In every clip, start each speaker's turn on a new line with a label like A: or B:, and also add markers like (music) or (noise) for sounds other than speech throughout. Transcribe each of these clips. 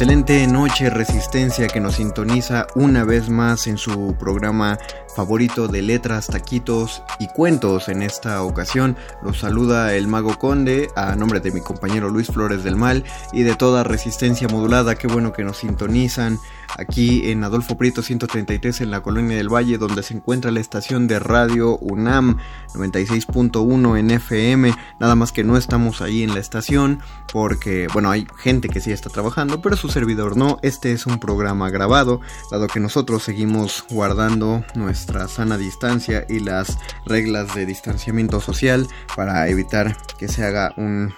A: Excelente noche Resistencia que nos sintoniza una vez más en su programa favorito de letras, taquitos y cuentos. En esta ocasión los saluda el Mago Conde a nombre de mi compañero Luis Flores del Mal y de toda Resistencia Modulada. Qué bueno que nos sintonizan aquí en Adolfo Prieto 133 en la Colonia del Valle donde se encuentra la estación de radio UNAM 96.1 en FM. Nada más que no estamos ahí en la estación porque, bueno, hay gente que sí está trabajando, pero su servidor no. Este es un programa grabado, dado que nosotros seguimos guardando nuestra sana distancia y las reglas de distanciamiento social para evitar que se haga un,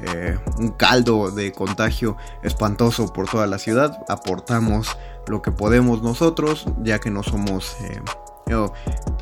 A: eh, un caldo de contagio espantoso por toda la ciudad. Aportamos lo que podemos nosotros, ya que no somos... Eh,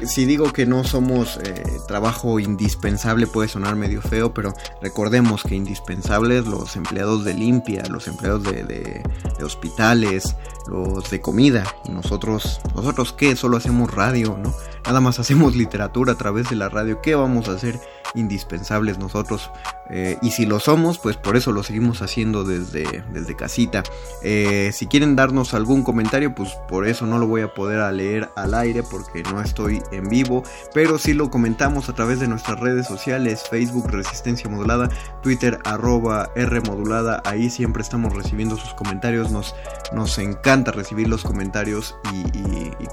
A: si digo que no somos eh, trabajo indispensable puede sonar medio feo, pero recordemos que indispensables los empleados de limpia, los empleados de hospitales, los de comida. Y nosotros, nosotros qué, solo hacemos radio, ¿no? Nada más hacemos (laughs) literatura a través de la radio. ¿Qué vamos a hacer indispensables nosotros? Eh, y si lo somos, pues por eso lo seguimos haciendo desde, desde casita. Eh, si quieren darnos algún comentario, pues por eso no lo voy a poder leer al aire porque no estoy en vivo. Pero sí lo comentamos a través de nuestras redes sociales, Facebook Resistencia Modulada, Twitter arroba R Modulada. Ahí siempre estamos recibiendo sus comentarios. Nos, nos encanta recibir los comentarios y,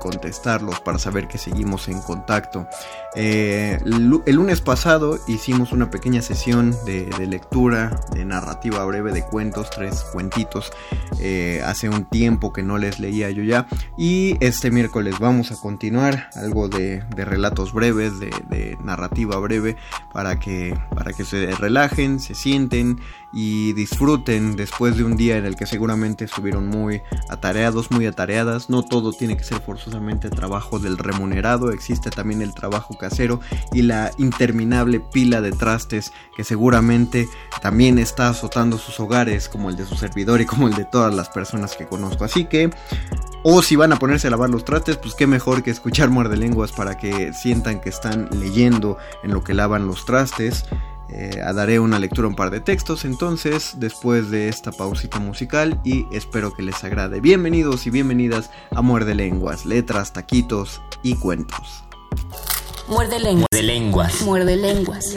A: contestarlos para saber que seguimos en contacto. Eh, el lunes pasado hicimos una pequeña sesión de, lectura, de narrativa breve, de cuentos, tres cuentitos. Eh, hace un tiempo que no les leía yo ya. Y este miércoles vamos a continuar algo de, de relatos breves, de, de, narrativa breve, para que, para que se relajen, se sienten y disfruten después de un día en el que seguramente estuvieron muy atareados, muy atareadas. No todo tiene que ser forzosamente trabajo del remunerado, existe también el trabajo casero y la interminable pila de trastes que seguramente también está azotando sus hogares, como el de su servidor y como el de todas las personas que conozco. Así que o si van a ponerse a lavar los trastes, pues qué mejor que escuchar muerde lenguas para que sientan que están leyendo en lo que lavan los trastes. Eh, daré una lectura, un par de textos entonces después de esta pausita musical y espero que les agrade. Bienvenidos y bienvenidas a Muerde Lenguas, letras, taquitos y cuentos.
B: Muerde lenguas.
C: Muerde lenguas.
B: Muerde lenguas.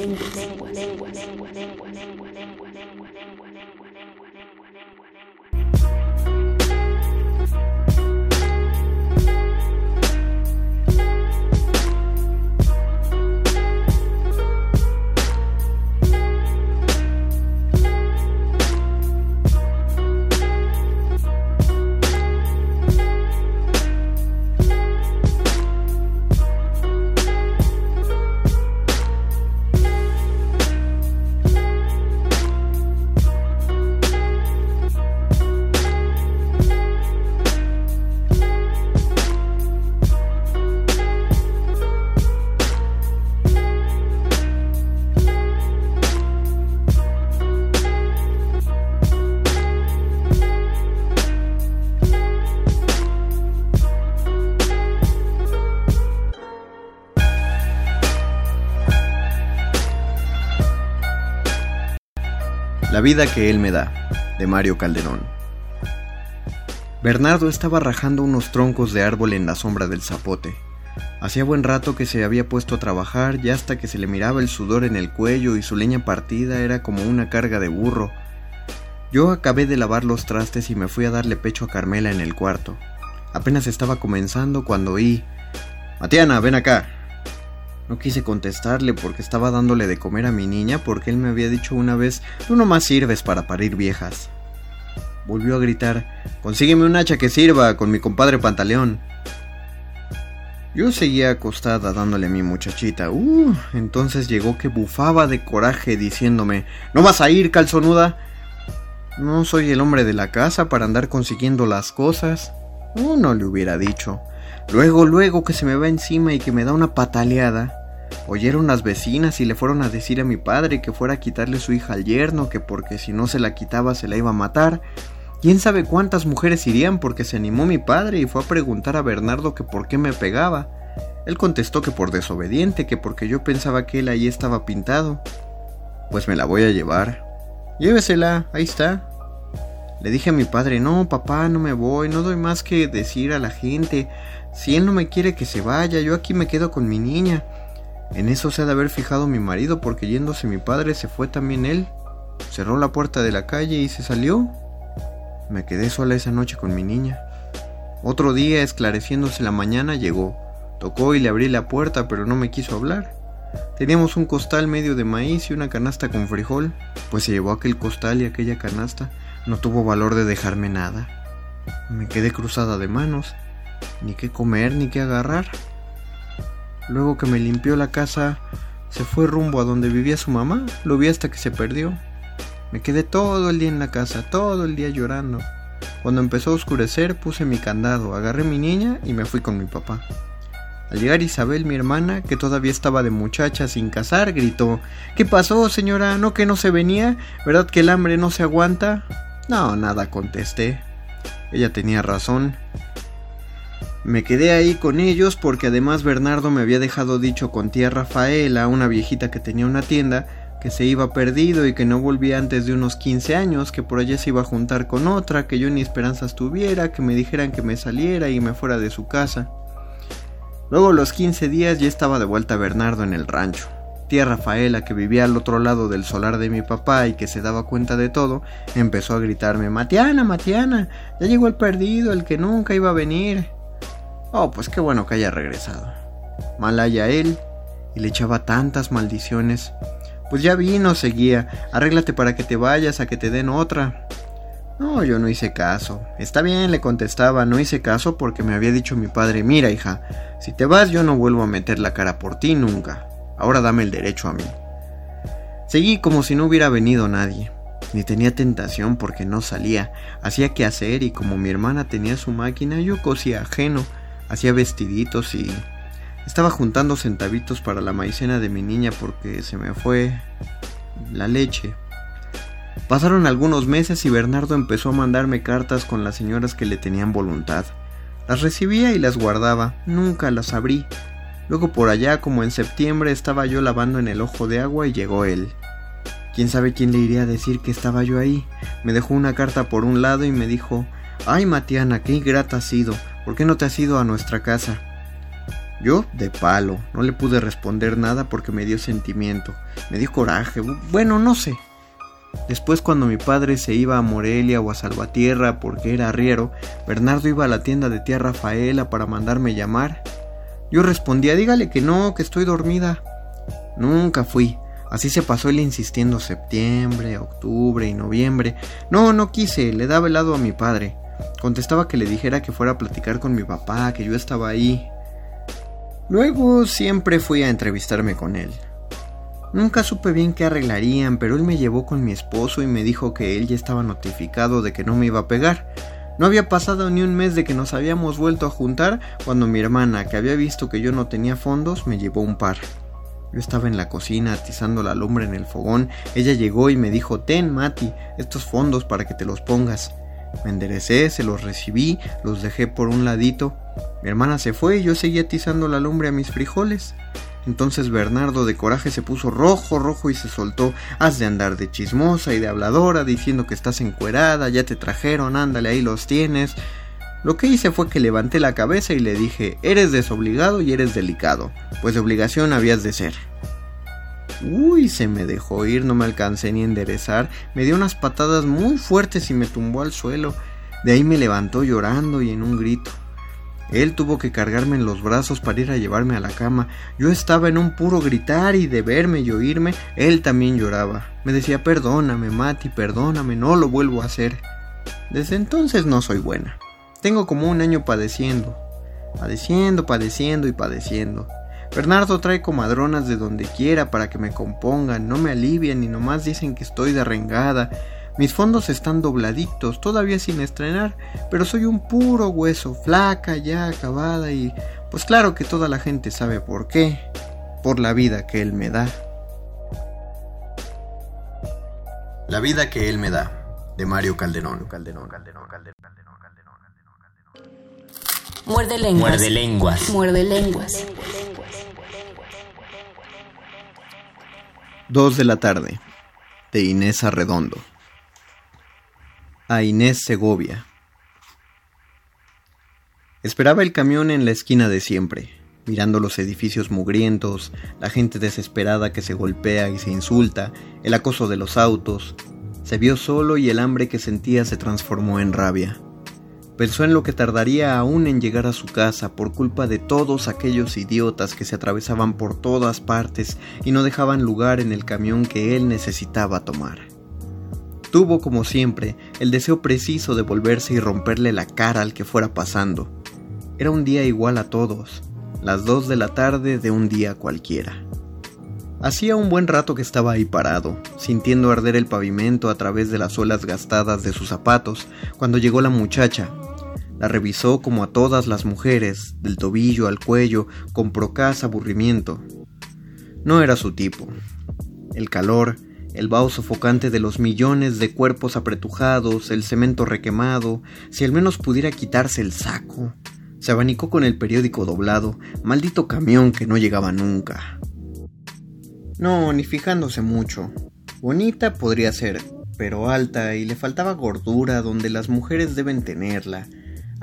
A: Vida que él me da, de Mario Calderón. Bernardo estaba rajando unos troncos de árbol en la sombra del zapote. Hacía buen rato que se había puesto a trabajar y hasta que se le miraba el sudor en el cuello y su leña partida era como una carga de burro. Yo acabé de lavar los trastes y me fui a darle pecho a Carmela en el cuarto. Apenas estaba comenzando cuando oí, Matiana, ven acá. No quise contestarle porque estaba dándole de comer a mi niña porque él me había dicho una vez, tú no más sirves para parir viejas. Volvió a gritar, consígueme un hacha que sirva con mi compadre Pantaleón. Yo seguía acostada dándole a mi muchachita. Uh, entonces llegó que bufaba de coraje diciéndome, ¿no vas a ir, calzonuda? No soy el hombre de la casa para andar consiguiendo las cosas. Uh, no le hubiera dicho. Luego, luego que se me va encima y que me da una pataleada. Oyeron las vecinas y le fueron a decir a mi padre que fuera a quitarle su hija al yerno, que porque si no se la quitaba se la iba a matar. ¿Quién sabe cuántas mujeres irían porque se animó mi padre y fue a preguntar a Bernardo que por qué me pegaba? Él contestó que por desobediente, que porque yo pensaba que él ahí estaba pintado. Pues me la voy a llevar. Llévesela, ahí está. Le dije a mi padre, no, papá, no me voy, no doy más que decir a la gente. Si él no me quiere que se vaya, yo aquí me quedo con mi niña. En eso se ha de haber fijado mi marido, porque yéndose mi padre se fue también él. Cerró la puerta de la calle y se salió. Me quedé sola esa noche con mi niña. Otro día, esclareciéndose la mañana, llegó. Tocó y le abrí la puerta, pero no me quiso hablar. Teníamos un costal medio de maíz y una canasta con frijol, pues se llevó aquel costal y aquella canasta. No tuvo valor de dejarme nada. Me quedé cruzada de manos, ni qué comer ni qué agarrar. Luego que me limpió la casa, se fue rumbo a donde vivía su mamá. Lo vi hasta que se perdió. Me quedé todo el día en la casa, todo el día llorando. Cuando empezó a oscurecer, puse mi candado, agarré mi niña y me fui con mi papá. Al llegar Isabel, mi hermana, que todavía estaba de muchacha sin casar, gritó ¿Qué pasó, señora? ¿No que no se venía? ¿Verdad que el hambre no se aguanta? No, nada, contesté. Ella tenía razón. Me quedé ahí con ellos porque además Bernardo me había dejado dicho con tía Rafaela, una viejita que tenía una tienda, que se iba perdido y que no volvía antes de unos 15 años, que por allá se iba a juntar con otra, que yo ni esperanzas tuviera, que me dijeran que me saliera y me fuera de su casa. Luego los 15 días ya estaba de vuelta Bernardo en el rancho. Tía Rafaela, que vivía al otro lado del solar de mi papá y que se daba cuenta de todo, empezó a gritarme, Matiana, Matiana, ya llegó el perdido, el que nunca iba a venir. Oh, pues qué bueno que haya regresado. Malaya él, y le echaba tantas maldiciones. Pues ya vino, seguía. Arréglate para que te vayas a que te den otra. No, yo no hice caso. Está bien, le contestaba, no hice caso porque me había dicho mi padre, mira hija, si te vas yo no vuelvo a meter la cara por ti nunca. Ahora dame el derecho a mí. Seguí como si no hubiera venido nadie. Ni tenía tentación porque no salía. Hacía que hacer y como mi hermana tenía su máquina, yo cosía ajeno hacía vestiditos y estaba juntando centavitos para la maicena de mi niña porque se me fue la leche. Pasaron algunos meses y Bernardo empezó a mandarme cartas con las señoras que le tenían voluntad. Las recibía y las guardaba, nunca las abrí. Luego por allá, como en septiembre, estaba yo lavando en el ojo de agua y llegó él. Quién sabe quién le iría a decir que estaba yo ahí. Me dejó una carta por un lado y me dijo, Ay Matiana, qué ingrata has sido. ¿Por qué no te has ido a nuestra casa? Yo, de palo, no le pude responder nada porque me dio sentimiento, me dio coraje, bueno, no sé. Después cuando mi padre se iba a Morelia o a Salvatierra porque era arriero, Bernardo iba a la tienda de tía Rafaela para mandarme llamar. Yo respondía, dígale que no, que estoy dormida. Nunca fui. Así se pasó él insistiendo septiembre, octubre y noviembre. No, no quise, le daba helado a mi padre. Contestaba que le dijera que fuera a platicar con mi papá, que yo estaba ahí. Luego siempre fui a entrevistarme con él. Nunca supe bien qué arreglarían, pero él me llevó con mi esposo y me dijo que él ya estaba notificado de que no me iba a pegar. No había pasado ni un mes de que nos habíamos vuelto a juntar cuando mi hermana, que había visto que yo no tenía fondos, me llevó un par. Yo estaba en la cocina atizando la lumbre en el fogón. Ella llegó y me dijo, ten, Mati, estos fondos para que te los pongas. Me enderecé, se los recibí, los dejé por un ladito. Mi hermana se fue y yo seguí atizando la lumbre a mis frijoles. Entonces Bernardo de coraje se puso rojo, rojo y se soltó. Has de andar de chismosa y de habladora, diciendo que estás encuerada, ya te trajeron, ándale, ahí los tienes. Lo que hice fue que levanté la cabeza y le dije, eres desobligado y eres delicado, pues de obligación habías de ser. Uy, se me dejó ir, no me alcancé ni a enderezar. Me dio unas patadas muy fuertes y me tumbó al suelo. De ahí me levantó llorando y en un grito. Él tuvo que cargarme en los brazos para ir a llevarme a la cama. Yo estaba en un puro gritar y de verme y oírme, él también lloraba. Me decía, perdóname, Mati, perdóname, no lo vuelvo a hacer. Desde entonces no soy buena. Tengo como un año padeciendo. Padeciendo, padeciendo y padeciendo. Bernardo trae comadronas de donde quiera para que me compongan, no me alivian y nomás dicen que estoy derrengada. Mis fondos están dobladitos, todavía sin estrenar, pero soy un puro hueso, flaca, ya acabada y pues claro que toda la gente sabe por qué, por la vida que él me da. La vida que él me da, de Mario Calderón. Calderón, Calderón, Calderón, Calderón, Calderón,
B: Calderón. Muerde lenguas.
D: Muerde lenguas.
B: Muerde lenguas.
A: Dos de la tarde, de Inés Arredondo a Inés Segovia. Esperaba el camión en la esquina de siempre, mirando los edificios mugrientos, la gente desesperada que se golpea y se insulta, el acoso de los autos. Se vio solo y el hambre que sentía se transformó en rabia. Pensó en lo que tardaría aún en llegar a su casa por culpa de todos aquellos idiotas que se atravesaban por todas partes y no dejaban lugar en el camión que él necesitaba tomar. Tuvo, como siempre, el deseo preciso de volverse y romperle la cara al que fuera pasando. Era un día igual a todos, las dos de la tarde de un día cualquiera. Hacía un buen rato que estaba ahí parado, sintiendo arder el pavimento a través de las suelas gastadas de sus zapatos, cuando llegó la muchacha. La revisó como a todas las mujeres, del tobillo al cuello, con procaz aburrimiento. No era su tipo. El calor, el vaho sofocante de los millones de cuerpos apretujados, el cemento requemado, si al menos pudiera quitarse el saco. Se abanicó con el periódico doblado, maldito camión que no llegaba nunca. No, ni fijándose mucho. Bonita podría ser, pero alta y le faltaba gordura donde las mujeres deben tenerla,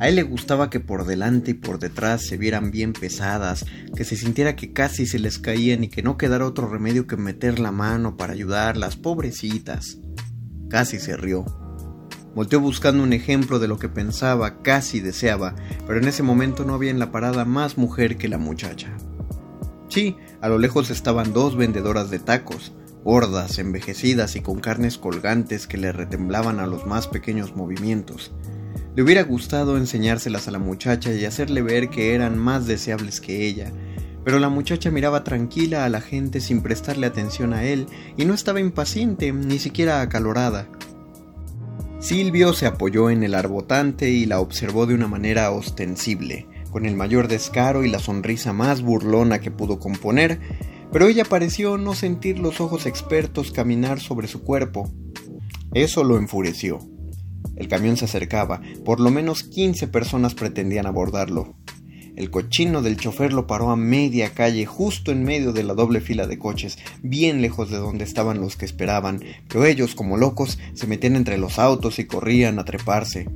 A: a él le gustaba que por delante y por detrás se vieran bien pesadas, que se sintiera que casi se les caían y que no quedara otro remedio que meter la mano para ayudarlas, pobrecitas. Casi se rió. Volteó buscando un ejemplo de lo que pensaba, casi deseaba, pero en ese momento no había en la parada más mujer que la muchacha. Sí, a lo lejos estaban dos vendedoras de tacos, gordas, envejecidas y con carnes colgantes que le retemblaban a los más pequeños movimientos. Le hubiera gustado enseñárselas a la muchacha y hacerle ver que eran más deseables que ella, pero la muchacha miraba tranquila a la gente sin prestarle atención a él y no estaba impaciente, ni siquiera acalorada. Silvio se apoyó en el arbotante y la observó de una manera ostensible, con el mayor descaro y la sonrisa más burlona que pudo componer, pero ella pareció no sentir los ojos expertos caminar sobre su cuerpo. Eso lo enfureció. El camión se acercaba, por lo menos 15 personas pretendían abordarlo. El cochino del chofer lo paró a media calle, justo en medio de la doble fila de coches, bien lejos de donde estaban los que esperaban, pero ellos, como locos, se metían entre los autos y corrían a treparse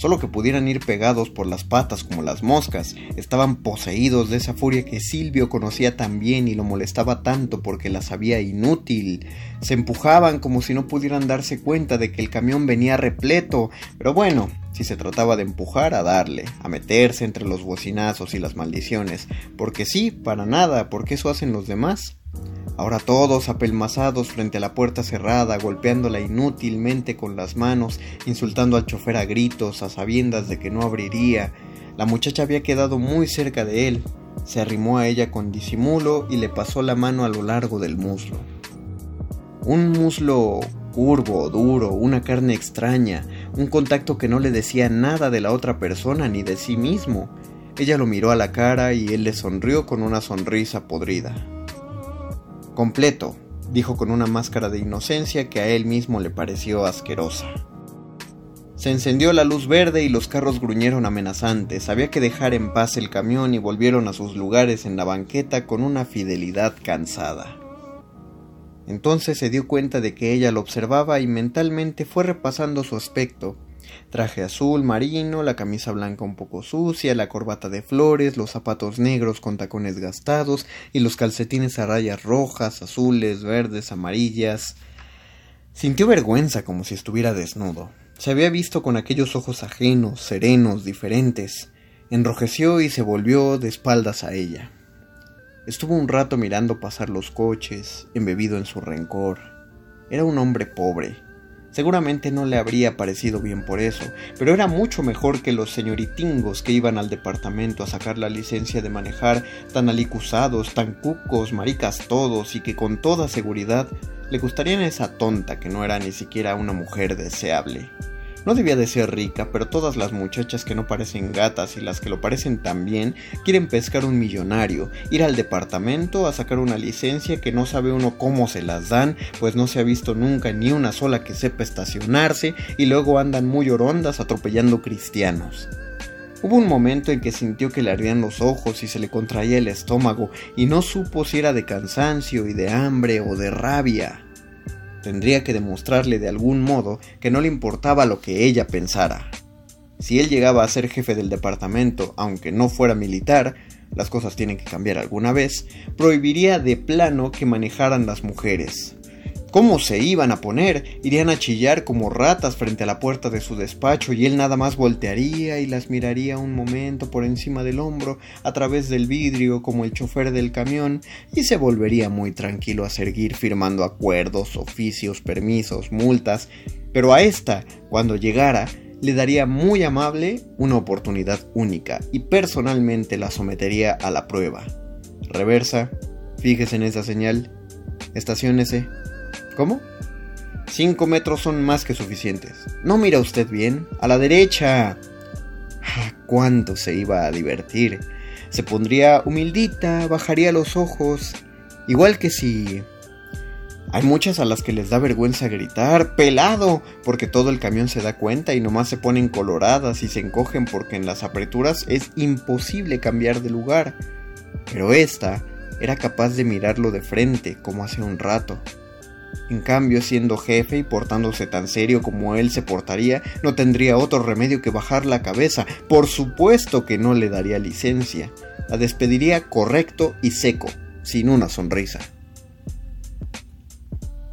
A: solo que pudieran ir pegados por las patas como las moscas, estaban poseídos de esa furia que Silvio conocía tan bien y lo molestaba tanto porque la sabía inútil. Se empujaban como si no pudieran darse cuenta de que el camión venía repleto, pero bueno, si se trataba de empujar a darle, a meterse entre los bocinazos y las maldiciones, porque sí, para nada, porque eso hacen los demás. Ahora todos apelmazados frente a la puerta cerrada, golpeándola inútilmente con las manos, insultando al chofer a gritos, a sabiendas de que no abriría. La muchacha había quedado muy cerca de él. Se arrimó a ella con disimulo y le pasó la mano a lo largo del muslo. Un muslo curvo, duro, una carne extraña, un contacto que no le decía nada de la otra persona ni de sí mismo. Ella lo miró a la cara y él le sonrió con una sonrisa podrida. Completo, dijo con una máscara de inocencia que a él mismo le pareció asquerosa. Se encendió la luz verde y los carros gruñeron amenazantes. Había que dejar en paz el camión y volvieron a sus lugares en la banqueta con una fidelidad cansada. Entonces se dio cuenta de que ella lo observaba y mentalmente fue repasando su aspecto, Traje azul marino, la camisa blanca un poco sucia, la corbata de flores, los zapatos negros con tacones gastados y los calcetines a rayas rojas, azules, verdes, amarillas. Sintió vergüenza como si estuviera desnudo. Se había visto con aquellos ojos ajenos, serenos, diferentes. Enrojeció y se volvió de espaldas a ella. Estuvo un rato mirando pasar los coches, embebido en su rencor. Era un hombre pobre. Seguramente no le habría parecido bien por eso, pero era mucho mejor que los señoritingos que iban al departamento a sacar la licencia de manejar, tan alicusados, tan cucos, maricas todos, y que con toda seguridad le gustarían esa tonta que no era ni siquiera una mujer deseable. No debía de ser rica, pero todas las muchachas que no parecen gatas y las que lo parecen también quieren pescar un millonario, ir al departamento a sacar una licencia que no sabe uno cómo se las dan, pues no se ha visto nunca ni una sola que sepa estacionarse y luego andan muy orondas atropellando cristianos. Hubo un momento en que sintió que le ardían los ojos y se le contraía el estómago y no supo si era de cansancio y de hambre o de rabia. Tendría que demostrarle de algún modo que no le importaba lo que ella pensara. Si él llegaba a ser jefe del departamento, aunque no fuera militar, las cosas tienen que cambiar alguna vez, prohibiría de plano que manejaran las mujeres. ¿Cómo se iban a poner? Irían a chillar como ratas frente a la puerta de su despacho y él nada más voltearía y las miraría un momento por encima del hombro, a través del vidrio como el chofer del camión, y se volvería muy tranquilo a seguir firmando acuerdos, oficios, permisos, multas, pero a esta, cuando llegara, le daría muy amable una oportunidad única y personalmente la sometería a la prueba. Reversa, fíjese en esa señal, estaciónese ¿Cómo? Cinco metros son más que suficientes. ¿No mira usted bien? A la derecha. Ah, ¿Cuánto se iba a divertir? Se pondría humildita, bajaría los ojos. Igual que si... Hay muchas a las que les da vergüenza gritar, pelado, porque todo el camión se da cuenta y nomás se ponen coloradas y se encogen porque en las apreturas es imposible cambiar de lugar. Pero esta era capaz de mirarlo de frente, como hace un rato. En cambio, siendo jefe y portándose tan serio como él se portaría, no tendría otro remedio que bajar la cabeza. Por supuesto que no le daría licencia. La despediría correcto y seco, sin una sonrisa.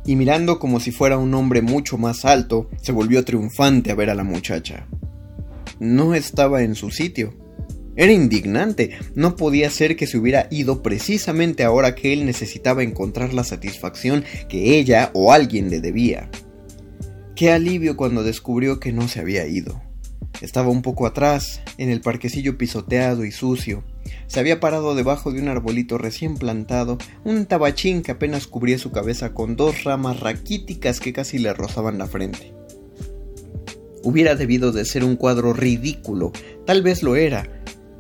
A: Y mirando como si fuera un hombre mucho más alto, se volvió triunfante a ver a la muchacha. No estaba en su sitio. Era indignante. No podía ser que se hubiera ido precisamente ahora que él necesitaba encontrar la satisfacción que ella o alguien le debía. Qué alivio cuando descubrió que no se había ido. Estaba un poco atrás, en el parquecillo pisoteado y sucio. Se había parado debajo de un arbolito recién plantado, un tabachín que apenas cubría su cabeza con dos ramas raquíticas que casi le rozaban la frente. Hubiera debido de ser un cuadro ridículo, tal vez lo era,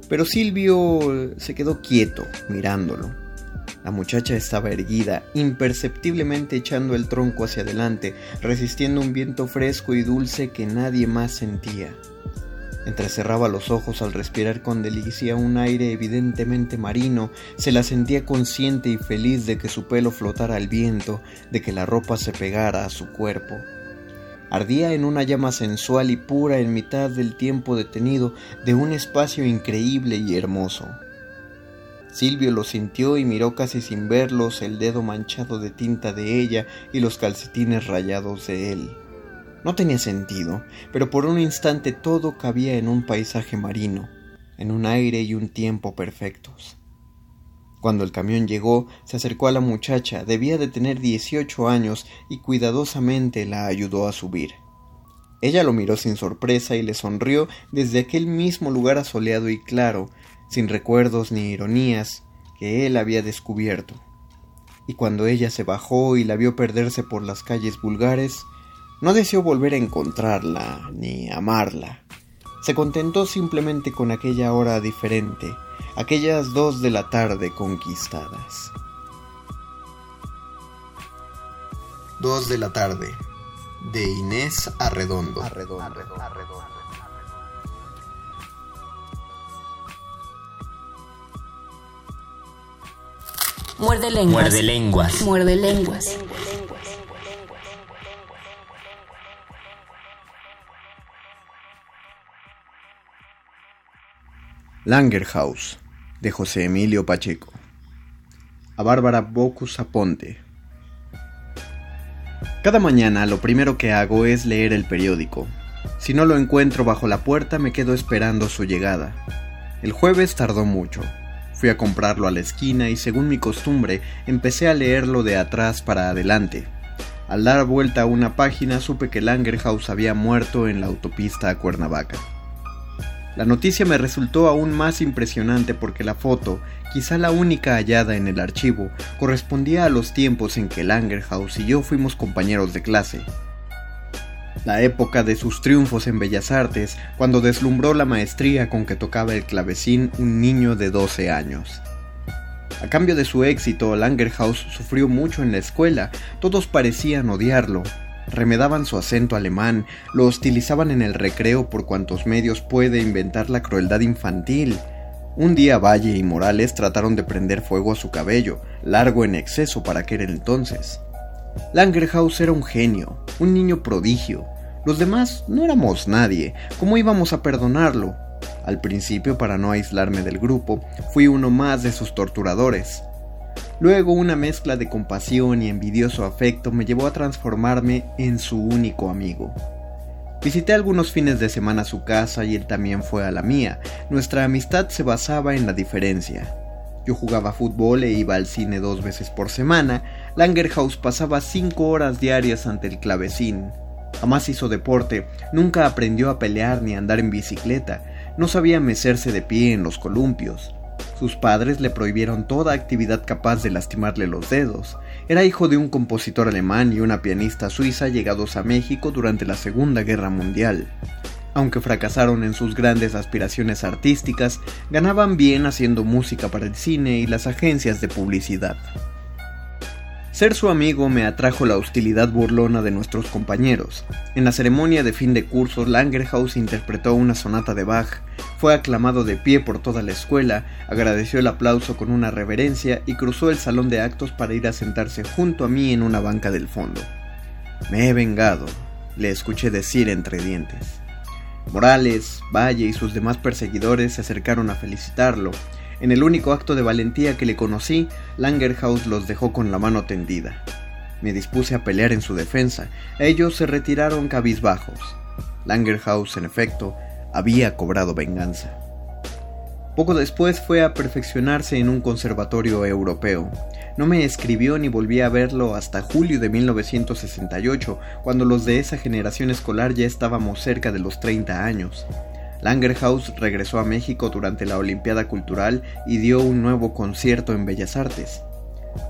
A: pero Silvio se quedó quieto, mirándolo. La muchacha estaba erguida, imperceptiblemente echando el tronco hacia adelante, resistiendo un viento fresco y dulce que nadie más sentía. Entrecerraba los ojos al respirar con delicia un aire evidentemente marino, se la sentía consciente y feliz de que su pelo flotara al viento, de que la ropa se pegara a su cuerpo. Ardía en una llama sensual y pura en mitad del tiempo detenido de un espacio increíble y hermoso. Silvio lo sintió y miró casi sin verlos el dedo manchado de tinta de ella y los calcetines rayados de él. No tenía sentido, pero por un instante todo cabía en un paisaje marino, en un aire y un tiempo perfectos. Cuando el camión llegó, se acercó a la muchacha, debía de tener dieciocho años, y cuidadosamente la ayudó a subir. Ella lo miró sin sorpresa y le sonrió desde aquel mismo lugar asoleado y claro, sin recuerdos ni ironías, que él había descubierto. Y cuando ella se bajó y la vio perderse por las calles vulgares, no deseó volver a encontrarla ni amarla. Se contentó simplemente con aquella hora diferente, aquellas dos de la tarde conquistadas. Dos de la tarde, de Inés Arredondo.
B: Muerde lenguas.
D: Muerde lenguas.
B: Muerde lenguas.
A: Langerhaus de José Emilio Pacheco. A Bárbara Bocus Aponte. Cada mañana lo primero que hago es leer el periódico. Si no lo encuentro bajo la puerta me quedo esperando su llegada. El jueves tardó mucho. Fui a comprarlo a la esquina y según mi costumbre empecé a leerlo de atrás para adelante. Al dar vuelta a una página supe que Langerhaus había muerto en la autopista a Cuernavaca. La noticia me resultó aún más impresionante porque la foto, quizá la única hallada en el archivo, correspondía a los tiempos en que Langerhaus y yo fuimos compañeros de clase. La época de sus triunfos en Bellas Artes, cuando deslumbró la maestría con que tocaba el clavecín un niño de 12 años. A cambio de su éxito, Langerhaus sufrió mucho en la escuela, todos parecían odiarlo, remedaban su acento alemán, lo hostilizaban en el recreo por cuantos medios puede inventar la crueldad infantil. Un día Valle y Morales trataron de prender fuego a su cabello, largo en exceso para aquel entonces. Langerhaus era un genio, un niño prodigio. Los demás no éramos nadie, ¿cómo íbamos a perdonarlo? Al principio, para no aislarme del grupo, fui uno más de sus torturadores. Luego una mezcla de compasión y envidioso afecto me llevó a transformarme en su único amigo. Visité algunos fines de semana su casa y él también fue a la mía. Nuestra amistad se basaba en la diferencia. Yo jugaba fútbol e iba al cine dos veces por semana. Langerhaus pasaba cinco horas diarias ante el clavecín. Jamás hizo deporte, nunca aprendió a pelear ni a andar en bicicleta, no sabía mecerse de pie en los columpios. Sus padres le prohibieron toda actividad capaz de lastimarle los dedos. Era hijo de un compositor alemán y una pianista suiza llegados a México durante la Segunda Guerra Mundial. Aunque fracasaron en sus grandes aspiraciones artísticas, ganaban bien haciendo música para el cine y las agencias de publicidad. Ser su amigo me atrajo la hostilidad burlona de nuestros compañeros. En la ceremonia de fin de curso, Langerhaus interpretó una sonata de Bach, fue aclamado de pie por toda la escuela, agradeció el aplauso con una reverencia y cruzó el salón de actos para ir a sentarse junto a mí en una banca del fondo. Me he vengado, le escuché decir entre dientes. Morales, Valle y sus demás perseguidores se acercaron a felicitarlo, en el único acto de valentía que le conocí, Langerhaus los dejó con la mano tendida. Me dispuse a pelear en su defensa. Ellos se retiraron cabizbajos. Langerhaus, en efecto, había cobrado venganza. Poco después fue a perfeccionarse en un conservatorio europeo. No me escribió ni volví a verlo hasta julio de 1968, cuando los de esa generación escolar ya estábamos cerca de los 30 años. Langerhaus regresó a México durante la Olimpiada Cultural y dio un nuevo concierto en Bellas Artes.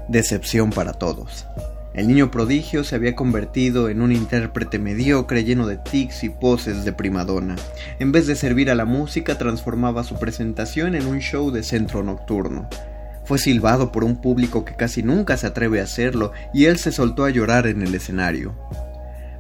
A: Decepción para todos. El niño prodigio se había convertido en un intérprete mediocre lleno de tics y poses de primadona. En vez de servir a la música, transformaba su presentación en un show de centro nocturno. Fue silbado por un público que casi nunca se atreve a hacerlo y él se soltó a llorar en el escenario.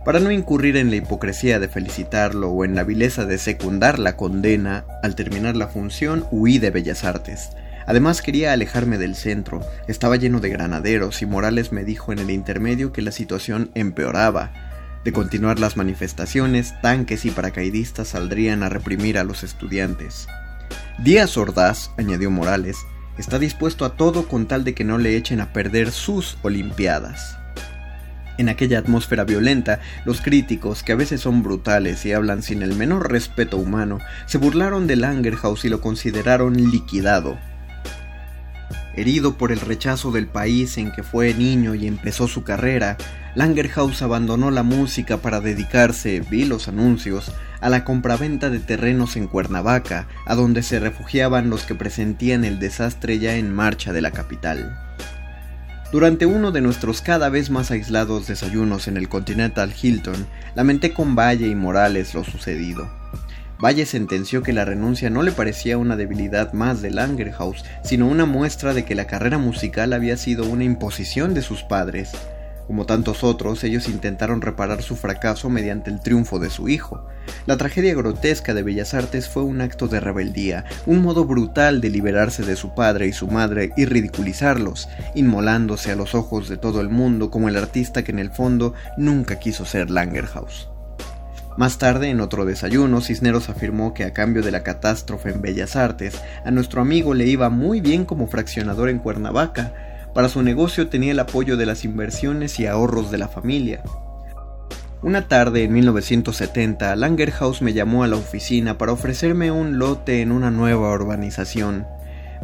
A: Para no incurrir en la hipocresía de felicitarlo o en la vileza de secundar la condena, al terminar la función huí de Bellas Artes. Además quería alejarme del centro, estaba lleno de granaderos y Morales me dijo en el intermedio que la situación empeoraba. De continuar las manifestaciones, tanques y paracaidistas saldrían a reprimir a los estudiantes. Díaz Ordaz, añadió Morales, está dispuesto a todo con tal de que no le echen a perder sus Olimpiadas. En aquella atmósfera violenta, los críticos, que a veces son brutales y hablan sin el menor respeto humano, se burlaron de Langerhaus y lo consideraron liquidado. Herido por el rechazo del país en que fue niño y empezó su carrera, Langerhaus abandonó la música para dedicarse, vi los anuncios, a la compraventa de terrenos en Cuernavaca, a donde se refugiaban los que presentían el desastre ya en marcha de la capital. Durante uno de nuestros cada vez más aislados desayunos en el Continental Hilton, lamenté con Valle y Morales lo sucedido. Valle sentenció que la renuncia no le parecía una debilidad más de Langerhaus, sino una muestra de que la carrera musical había sido una imposición de sus padres, como tantos otros, ellos intentaron reparar su fracaso mediante el triunfo de su hijo. La tragedia grotesca de Bellas Artes fue un acto de rebeldía, un modo brutal de liberarse de su padre y su madre y ridiculizarlos, inmolándose a los ojos de todo el mundo como el artista que en el fondo nunca quiso ser Langerhaus. Más tarde, en otro desayuno, Cisneros afirmó que a cambio de la catástrofe en Bellas Artes, a nuestro amigo le iba muy bien como fraccionador en Cuernavaca, para su negocio tenía el apoyo de las inversiones y ahorros de la familia. Una tarde en 1970, Langerhaus me llamó a la oficina para ofrecerme un lote en una nueva urbanización.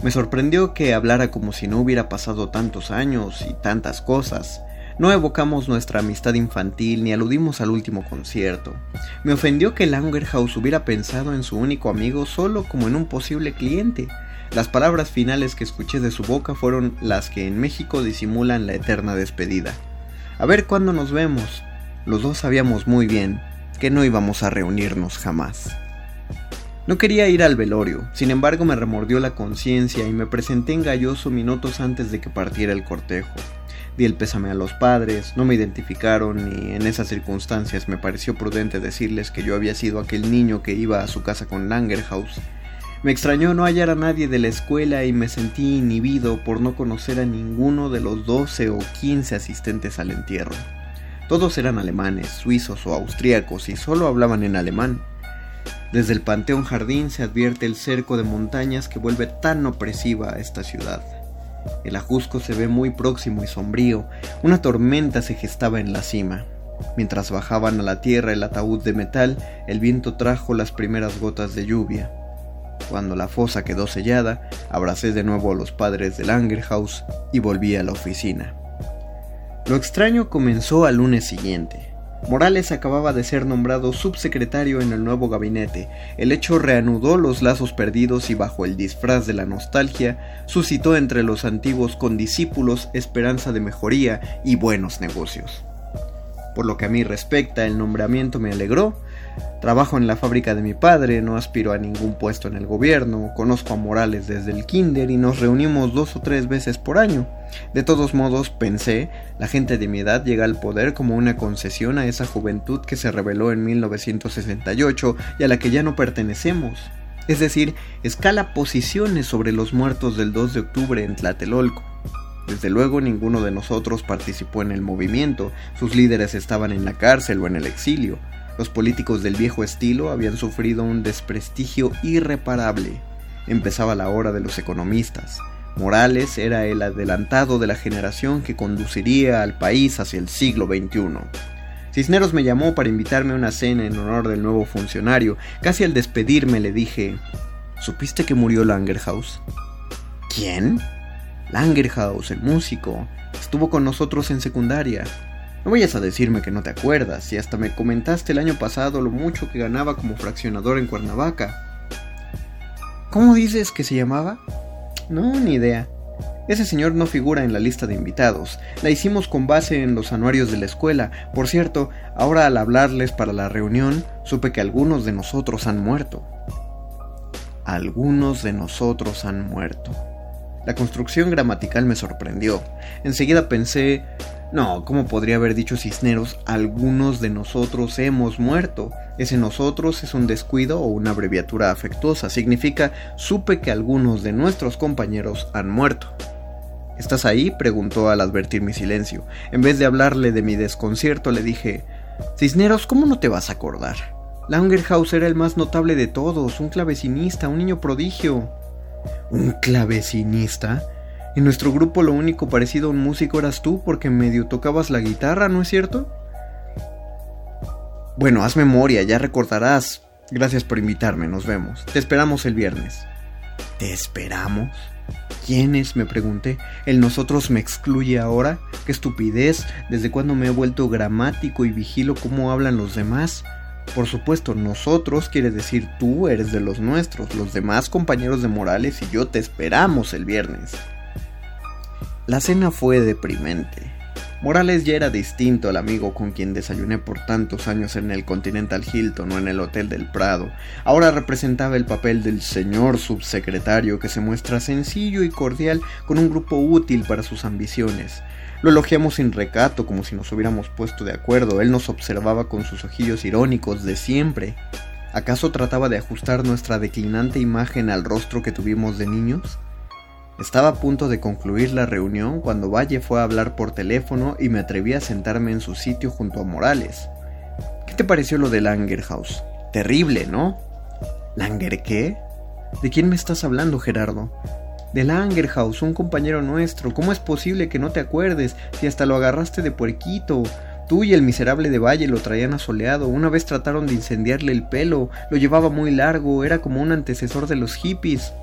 A: Me sorprendió que hablara como si no hubiera pasado tantos años y tantas cosas. No evocamos nuestra amistad infantil ni aludimos al último concierto. Me ofendió que Langerhaus hubiera pensado en su único amigo solo como en un posible cliente. Las palabras finales que escuché de su boca fueron las que en México disimulan la eterna despedida. A ver cuándo nos vemos. Los dos sabíamos muy bien que no íbamos a reunirnos jamás. No quería ir al velorio, sin embargo me remordió la conciencia y me presenté en Galloso minutos antes de que partiera el cortejo. Di el pésame a los padres, no me identificaron y en esas circunstancias me pareció prudente decirles que yo había sido aquel niño que iba a su casa con Langerhaus. Me extrañó no hallar a nadie de la escuela y me sentí inhibido por no conocer a ninguno de los 12 o 15 asistentes al entierro. Todos eran alemanes, suizos o austríacos y solo hablaban en alemán. Desde el Panteón Jardín se advierte el cerco de montañas que vuelve tan opresiva a esta ciudad. El ajusco se ve muy próximo y sombrío, una tormenta se gestaba en la cima. Mientras bajaban a la tierra el ataúd de metal, el viento trajo las primeras gotas de lluvia. Cuando la fosa quedó sellada, abracé de nuevo a los padres del Angerhaus y volví a la oficina. Lo extraño comenzó al lunes siguiente. Morales acababa de ser nombrado subsecretario en el nuevo gabinete. El hecho reanudó los lazos perdidos y bajo el disfraz de la nostalgia suscitó entre los antiguos condiscípulos esperanza de mejoría y buenos negocios. Por lo que a mí respecta, el nombramiento me alegró, Trabajo en la fábrica de mi padre, no aspiro a ningún puesto en el gobierno, conozco a Morales desde el kinder y nos reunimos dos o tres veces por año. De todos modos, pensé, la gente de mi edad llega al poder como una concesión a esa juventud que se reveló en 1968 y a la que ya no pertenecemos. Es decir, escala posiciones sobre los muertos del 2 de octubre en Tlatelolco. Desde luego ninguno de nosotros participó en el movimiento, sus líderes estaban en la cárcel o en el exilio. Los políticos del viejo estilo habían sufrido un desprestigio irreparable. Empezaba la hora de los economistas. Morales era el adelantado de la generación que conduciría al país hacia el siglo XXI. Cisneros me llamó para invitarme a una cena en honor del nuevo funcionario. Casi al despedirme le dije, ¿supiste que murió Langerhaus? ¿Quién? Langerhaus, el músico. Estuvo con nosotros en secundaria. No vayas a decirme que no te acuerdas, y hasta me comentaste el año pasado lo mucho que ganaba como fraccionador en Cuernavaca. ¿Cómo dices que se llamaba? No, ni idea. Ese señor no figura en la lista de invitados. La hicimos con base en los anuarios de la escuela. Por cierto, ahora al hablarles para la reunión, supe que algunos de nosotros han muerto. Algunos de nosotros han muerto. La construcción gramatical me sorprendió. Enseguida pensé, no, ¿cómo podría haber dicho Cisneros? Algunos de nosotros hemos muerto. Ese nosotros es un descuido o una abreviatura afectuosa. Significa supe que algunos de nuestros compañeros han muerto. ¿Estás ahí? preguntó al advertir mi silencio. En vez de hablarle de mi desconcierto, le dije Cisneros, ¿cómo no te vas a acordar? Langerhaus era el más notable de todos, un clavecinista, un niño prodigio. ¿Un clavecinista? En nuestro grupo lo único parecido a un músico eras tú porque medio tocabas la guitarra, ¿no es cierto? Bueno, haz memoria, ya recordarás. Gracias por invitarme, nos vemos. Te esperamos el viernes. ¿Te esperamos? ¿Quiénes? me pregunté. ¿El nosotros me excluye ahora? ¡Qué estupidez! ¿Desde cuándo me he vuelto gramático y vigilo cómo hablan los demás? Por supuesto, nosotros quiere decir tú eres de los nuestros, los demás compañeros de Morales y yo te esperamos el viernes. La cena fue deprimente. Morales ya era distinto al amigo con quien desayuné por tantos años en el Continental Hilton o en el Hotel del Prado. Ahora representaba el papel del señor subsecretario que se muestra sencillo y cordial con un grupo útil para sus ambiciones. Lo elogiamos sin recato, como si nos hubiéramos puesto de acuerdo. Él nos observaba con sus ojillos irónicos de siempre. ¿Acaso trataba de ajustar nuestra declinante imagen al rostro que tuvimos de niños? Estaba a punto de concluir la reunión cuando Valle fue a hablar por teléfono y me atreví a sentarme en su sitio junto a Morales. ¿Qué te pareció lo de Langerhaus? Terrible, ¿no? ¿Langer qué? ¿De quién me estás hablando, Gerardo? De Langerhaus, un compañero nuestro. ¿Cómo es posible que no te acuerdes si hasta lo agarraste de puerquito? Tú y el miserable de Valle lo traían asoleado. Una vez trataron de incendiarle el pelo. Lo llevaba muy largo. Era como un antecesor de los hippies.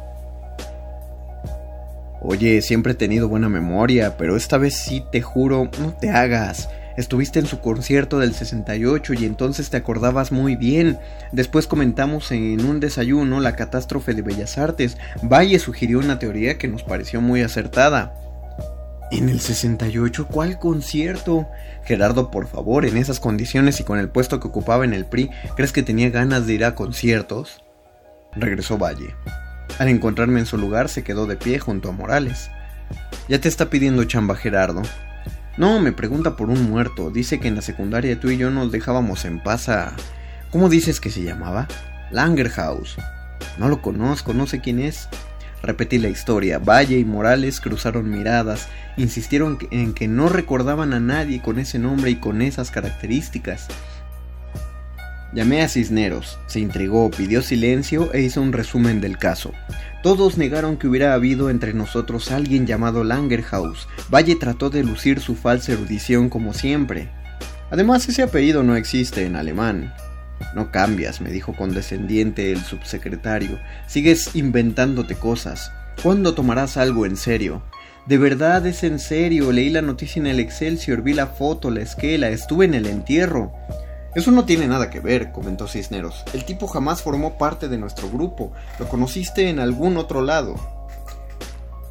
A: Oye, siempre he tenido buena memoria, pero esta vez sí te juro, no te hagas. Estuviste en su concierto del 68 y entonces te acordabas muy bien. Después comentamos en un desayuno la catástrofe de Bellas Artes. Valle sugirió una teoría que nos pareció muy acertada. ¿En el 68 cuál concierto? Gerardo, por favor, en esas condiciones y con el puesto que ocupaba en el PRI, ¿crees que tenía ganas de ir a conciertos? Regresó Valle. Al encontrarme en su lugar se quedó de pie junto a Morales. Ya te está pidiendo chamba Gerardo. No, me pregunta por un muerto. Dice que en la secundaria tú y yo nos dejábamos en paz a... ¿Cómo dices que se llamaba? Langerhaus. No lo conozco, no sé quién es. Repetí la historia. Valle y Morales cruzaron miradas, insistieron en que no recordaban a nadie con ese nombre y con esas características. Llamé a Cisneros, se intrigó, pidió silencio e hizo un resumen del caso. Todos negaron que hubiera habido entre nosotros alguien llamado Langerhaus. Valle trató de lucir su falsa erudición como siempre. Además, ese apellido no existe en alemán. No cambias, me dijo condescendiente el subsecretario. Sigues inventándote cosas. ¿Cuándo tomarás algo en serio? De verdad es en serio. Leí la noticia en el Excelsior, vi la foto, la esquela, estuve en el entierro. Eso no tiene nada que ver, comentó Cisneros. El tipo jamás formó parte de nuestro grupo. Lo conociste en algún otro lado.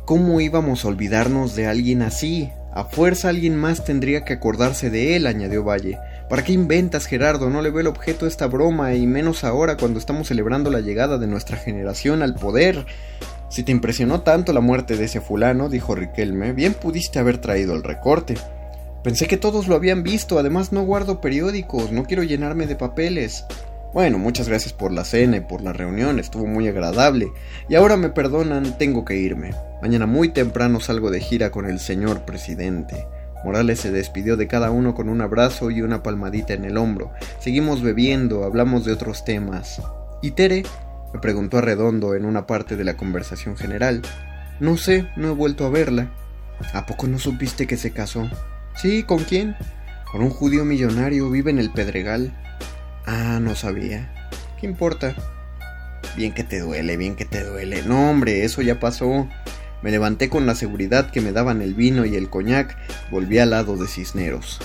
A: ¿Cómo íbamos a olvidarnos de alguien así? A fuerza alguien más tendría que acordarse de él, añadió Valle. ¿Para qué inventas, Gerardo? No le veo el objeto a esta broma, y menos ahora cuando estamos celebrando la llegada de nuestra generación al poder. Si te impresionó tanto la muerte de ese fulano, dijo Riquelme, bien pudiste haber traído el recorte. Pensé que todos lo habían visto, además no guardo periódicos, no quiero llenarme de papeles. Bueno, muchas gracias por la cena y por la reunión, estuvo muy agradable. Y ahora me perdonan, tengo que irme. Mañana muy temprano salgo de gira con el señor presidente. Morales se despidió de cada uno con un abrazo y una palmadita en el hombro. Seguimos bebiendo, hablamos de otros temas. ¿Y Tere? me preguntó Arredondo en una parte de la conversación general. No sé, no he vuelto a verla. ¿A poco no supiste que se casó? Sí, ¿con quién? Con un judío millonario, vive en el Pedregal. Ah, no sabía. ¿Qué importa? Bien que te duele, bien que te duele. No, hombre, eso ya pasó. Me levanté con la seguridad que me daban el vino y el coñac, volví al lado de Cisneros.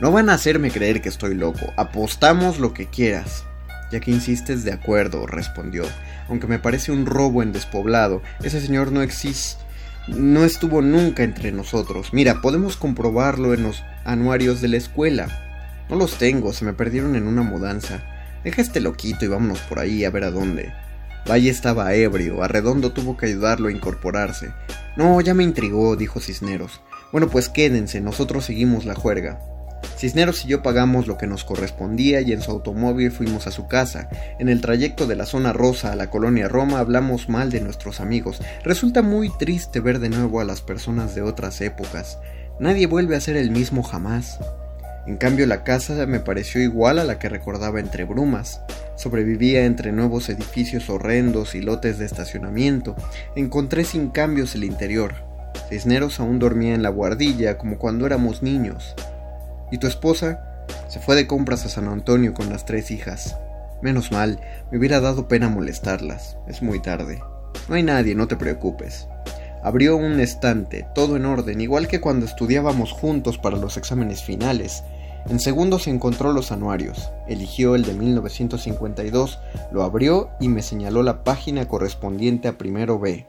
A: No van a hacerme creer que estoy loco, apostamos lo que quieras. Ya que insistes, de acuerdo, respondió, aunque me parece un robo en despoblado, ese señor no existe, no estuvo nunca entre nosotros. Mira, podemos comprobarlo en los anuarios de la escuela. No los tengo, se me perdieron en una mudanza. Deja este loquito y vámonos por ahí a ver a dónde. Valle estaba ebrio, Arredondo tuvo que ayudarlo a incorporarse. No, ya me intrigó, dijo Cisneros. Bueno, pues quédense, nosotros seguimos la juerga. Cisneros y yo pagamos lo que nos correspondía y en su automóvil fuimos a su casa. En el trayecto de la zona rosa a la colonia Roma hablamos mal de nuestros amigos. Resulta muy triste ver de nuevo a las personas de otras épocas. Nadie vuelve a ser el mismo jamás. En cambio la casa me pareció igual a la que recordaba entre brumas. Sobrevivía entre nuevos edificios horrendos y lotes de estacionamiento. Encontré sin cambios el interior. Cisneros aún dormía en la guardilla como cuando éramos niños. ¿Y tu esposa? Se fue de compras a San Antonio con las tres hijas. Menos mal, me hubiera dado pena molestarlas. Es muy tarde. No hay nadie, no te preocupes. Abrió un estante, todo en orden, igual que cuando estudiábamos juntos para los exámenes finales. En segundos encontró los anuarios, eligió el de 1952, lo abrió y me señaló la página correspondiente a primero B.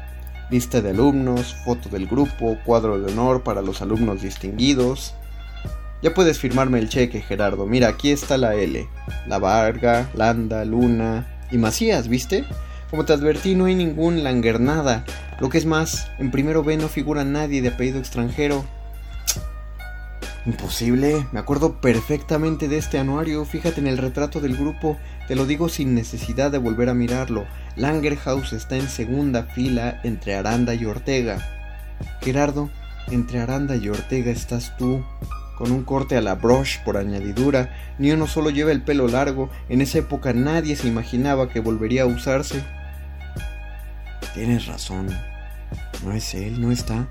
A: Lista de alumnos, foto del grupo, cuadro de honor para los alumnos distinguidos. Ya puedes firmarme el cheque, Gerardo. Mira, aquí está la L. La Varga, Landa, Luna y Macías, ¿viste? Como te advertí, no hay ningún Langernada. Lo que es más, en primero B no figura nadie de apellido extranjero. Imposible, me acuerdo perfectamente de este anuario, fíjate en el retrato del grupo, te lo digo sin necesidad de volver a mirarlo. Langerhaus está en segunda fila entre Aranda y Ortega. Gerardo, entre Aranda y Ortega estás tú, con un corte a la brush por añadidura, ni uno solo lleva el pelo largo, en esa época nadie se imaginaba que volvería a usarse. Tienes razón, no es él, no está.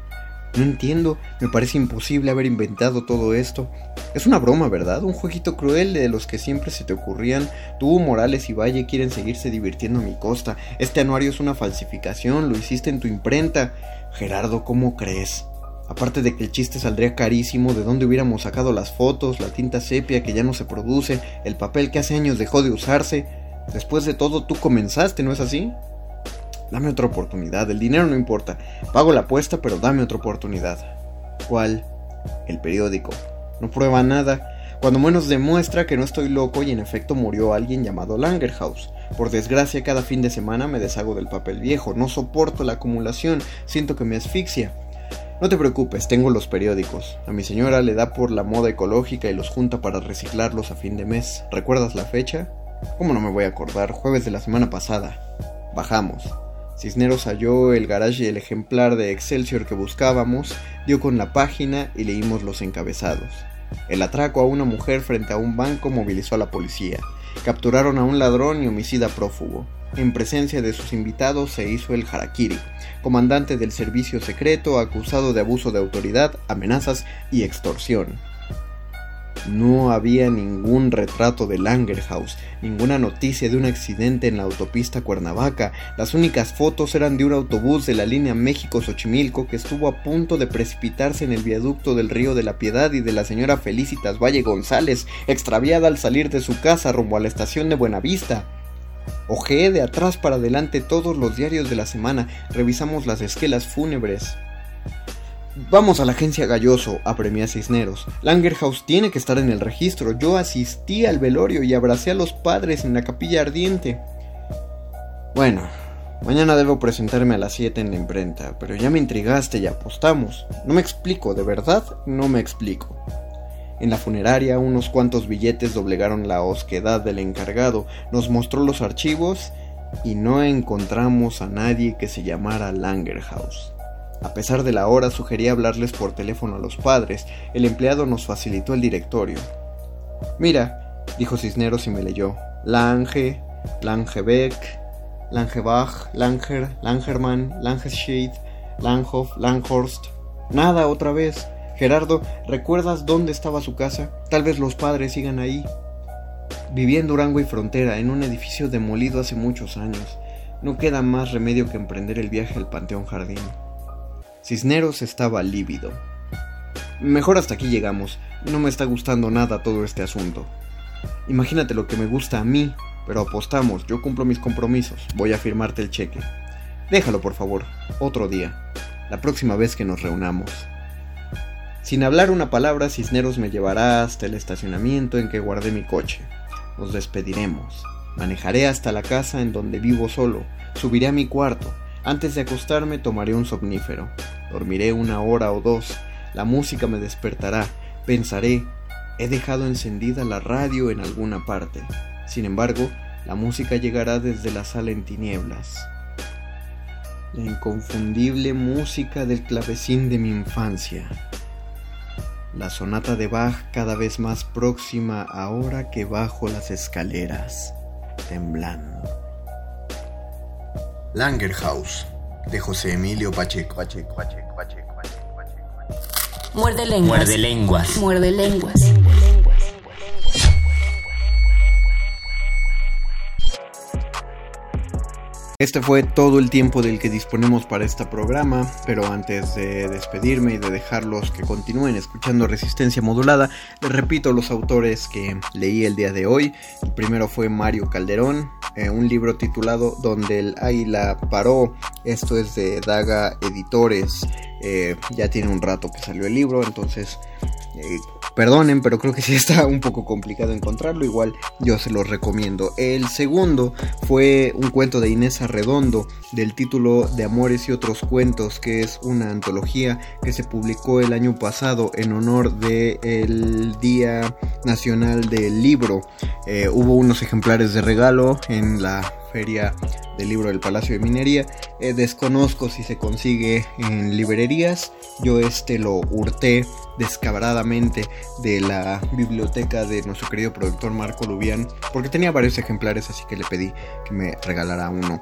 A: No entiendo, me parece imposible haber inventado todo esto. Es una broma, ¿verdad? Un jueguito cruel de los que siempre se te ocurrían. Tú, Morales y Valle quieren seguirse divirtiendo a mi costa. Este anuario es una falsificación, lo hiciste en tu imprenta. Gerardo, ¿cómo crees? Aparte de que el chiste saldría carísimo, de dónde hubiéramos sacado las fotos, la tinta sepia que ya no se produce, el papel que hace años dejó de usarse. Después de todo, tú comenzaste, ¿no es así? Dame otra oportunidad, el dinero no importa. Pago la apuesta, pero dame otra oportunidad. ¿Cuál? El periódico. No prueba nada. Cuando menos demuestra que no estoy loco y en efecto murió alguien llamado Langerhaus. Por desgracia, cada fin de semana me deshago del papel viejo. No soporto la acumulación. Siento que me asfixia. No te preocupes, tengo los periódicos. A mi señora le da por la moda ecológica y los junta para reciclarlos a fin de mes. ¿Recuerdas la fecha? ¿Cómo no me voy a acordar? Jueves de la semana pasada. Bajamos. Cisneros halló el garage y el ejemplar de Excelsior que buscábamos, dio con la página y leímos los encabezados. El atraco a una mujer frente a un banco movilizó a la policía. Capturaron a un ladrón y homicida prófugo. En presencia de sus invitados se hizo el harakiri, comandante del servicio secreto acusado de abuso de autoridad, amenazas y extorsión. No había ningún retrato de Langerhaus, ninguna noticia de un accidente en la autopista Cuernavaca. Las únicas fotos eran de un autobús de la línea México-Xochimilco que estuvo a punto de precipitarse en el viaducto del Río de la Piedad y de la señora Felicitas Valle González, extraviada al salir de su casa rumbo a la estación de Buenavista. Ojeé de atrás para adelante todos los diarios de la semana, revisamos las esquelas fúnebres. Vamos a la agencia Galloso, apremé a Cisneros. Langerhaus tiene que estar en el registro. Yo asistí al velorio y abracé a los padres en la capilla ardiente. Bueno, mañana debo presentarme a las 7 en la imprenta, pero ya me intrigaste y apostamos. No me explico, de verdad, no me explico. En la funeraria unos cuantos billetes doblegaron la osquedad del encargado, nos mostró los archivos y no encontramos a nadie que se llamara Langerhaus. A pesar de la hora, sugerí hablarles por teléfono a los padres. El empleado nos facilitó el directorio. Mira, dijo Cisneros y me leyó. Lange, Langebeck, Langebach, Langer, Langerman, Langeschid, Langhoff, Langhorst. Nada otra vez. Gerardo, ¿recuerdas dónde estaba su casa? Tal vez los padres sigan ahí. Vivía en Durango y Frontera, en un edificio demolido hace muchos años. No queda más remedio que emprender el viaje al Panteón Jardín. Cisneros estaba lívido. Mejor hasta aquí llegamos. No me está gustando nada todo este asunto. Imagínate lo que me gusta a mí, pero apostamos, yo cumplo mis compromisos, voy a firmarte el cheque. Déjalo, por favor, otro día, la próxima vez que nos reunamos. Sin hablar una palabra, Cisneros me llevará hasta el estacionamiento en que guardé mi coche. Nos despediremos. Manejaré hasta la casa en donde vivo solo. Subiré a mi cuarto. Antes de acostarme tomaré un somnífero. Dormiré una hora o dos. La música me despertará. Pensaré, he dejado encendida la radio en alguna parte. Sin embargo, la música llegará desde la sala en tinieblas. La inconfundible música del clavecín de mi infancia. La sonata de Bach cada vez más próxima ahora que bajo las escaleras, temblando. Langerhaus, de José Emilio Pacheco. Pacheco, Pacheco, Pacheco, Pacheco,
B: Pacheco. Muerde lenguas.
D: Muerde lenguas.
B: Muerde lenguas.
A: Este fue todo el tiempo del que disponemos para este programa, pero antes de despedirme y de dejarlos que continúen escuchando Resistencia Modulada, les repito los autores que leí el día de hoy. El primero fue Mario Calderón, eh, un libro titulado Donde el águila paró. Esto es de Daga Editores. Eh, ya tiene un rato que salió el libro, entonces eh, perdonen, pero creo que sí está un poco complicado encontrarlo. Igual yo se lo recomiendo. El segundo fue un cuento de Inés Arredondo del título de Amores y otros cuentos, que es una antología que se publicó el año pasado en honor del el Día Nacional del Libro. Eh, hubo unos ejemplares de regalo en la feria del libro del Palacio de Minería. Eh, desconozco si se consigue en librerías. Yo este lo hurté descabradamente de la biblioteca de nuestro querido productor Marco Lubián porque tenía varios ejemplares así que le pedí que me regalara uno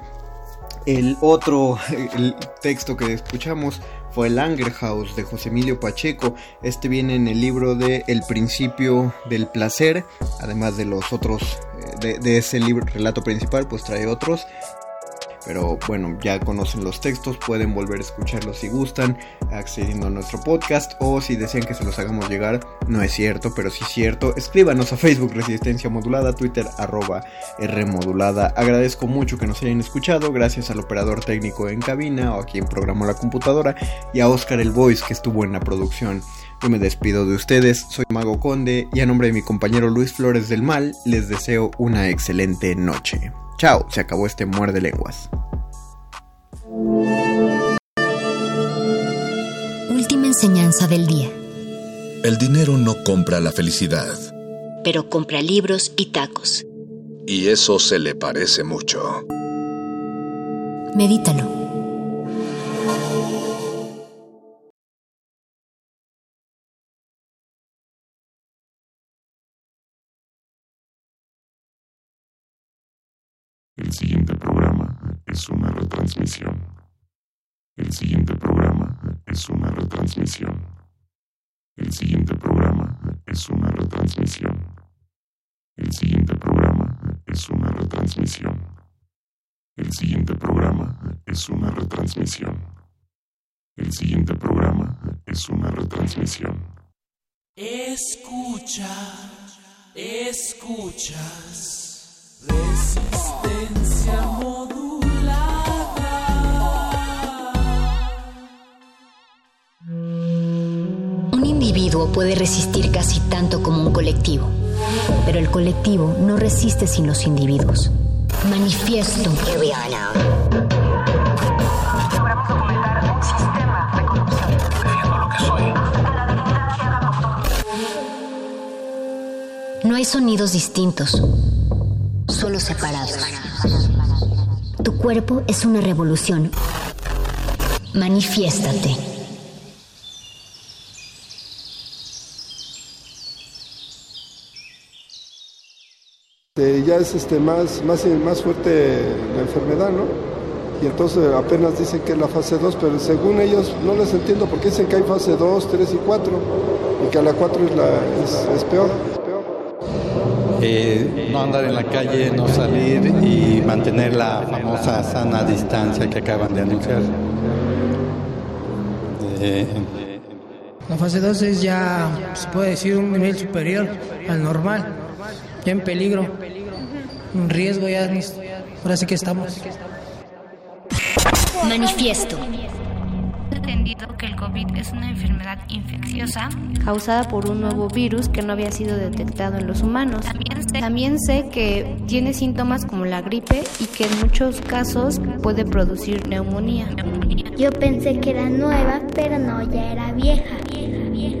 A: El otro el texto que escuchamos fue el Anger House de José Emilio Pacheco. Este viene en el libro de El principio del placer, además de los otros, de, ese libro, relato principal, pues trae otros. Pero bueno, ya conocen los textos, pueden volver a escucharlos si gustan, accediendo a nuestro podcast o si desean que se los hagamos llegar, no es cierto, pero sí es cierto, escríbanos a Facebook Resistencia Modulada, Twitter arroba R Modulada. Agradezco mucho que nos hayan escuchado, gracias al operador técnico en cabina o a quien programó la computadora y a Oscar el Voice que estuvo en la producción. Yo me despido de ustedes, soy Mago Conde y a nombre de mi compañero Luis Flores del Mal les deseo una excelente noche. Chao, se acabó este muerde lenguas.
D: Última enseñanza del día.
E: El dinero no compra la felicidad.
D: Pero compra libros y tacos.
E: Y eso se le parece mucho.
D: Medítalo.
C: El siguiente programa es una retransmisión. El siguiente programa es una retransmisión. El siguiente programa es una retransmisión. El siguiente programa es una retransmisión. El siguiente programa es una retransmisión.
F: Escucha, escuchas. Resistencia
D: individuo puede resistir casi tanto como un colectivo, pero el colectivo no resiste sin los individuos. Manifiesto. No hay sonidos distintos, solo separados. Tu cuerpo es una revolución. Manifiéstate.
G: Eh, ya es este, más, más, más fuerte la enfermedad, ¿no? Y entonces apenas dicen que es la fase 2, pero según ellos no les entiendo porque dicen que hay fase 2, 3 y 4 y que a la 4 es, la, es, es peor.
H: Eh, no andar en la calle, no salir y mantener la famosa sana distancia que acaban de anunciar. Eh,
I: La fase 2 es ya, se puede decir, un nivel superior al normal, ya en peligro, un riesgo ya, ahora sí que estamos.
D: Manifiesto.
J: entendido que el COVID es una enfermedad infecciosa.
K: causada por un nuevo virus que no había sido detectado en los humanos. También sé que tiene síntomas como la gripe y que en muchos casos puede producir neumonía.
L: Yo pensé que era nueva, pero no, ya era vieja.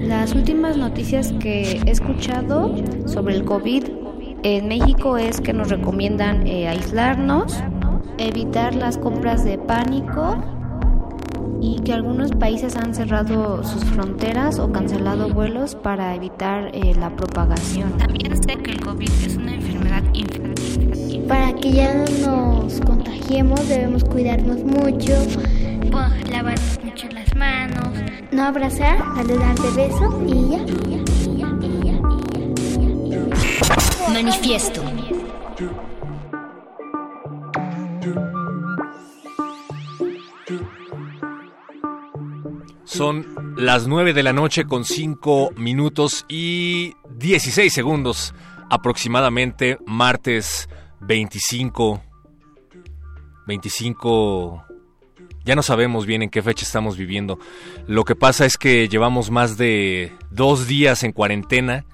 K: Las últimas noticias que he escuchado sobre el COVID en México es que nos recomiendan eh, aislarnos, evitar las compras de pánico y que algunos países han cerrado sus fronteras o cancelado vuelos para evitar eh, la propagación.
J: También sé que el COVID es una enfermedad infecciosa.
L: Para que ya no nos contagiemos debemos cuidarnos mucho,
J: lavarnos mucho las manos.
L: no abrazar, darle dar de beso y ya. y ya, y ya, y ya, y ya, y ya.
D: Manifiesto.
M: Son las 9 de la noche con 5 minutos y 16 segundos aproximadamente, martes 25. 25... Ya no sabemos bien en qué fecha estamos viviendo. Lo que pasa es que llevamos más de dos días en cuarentena.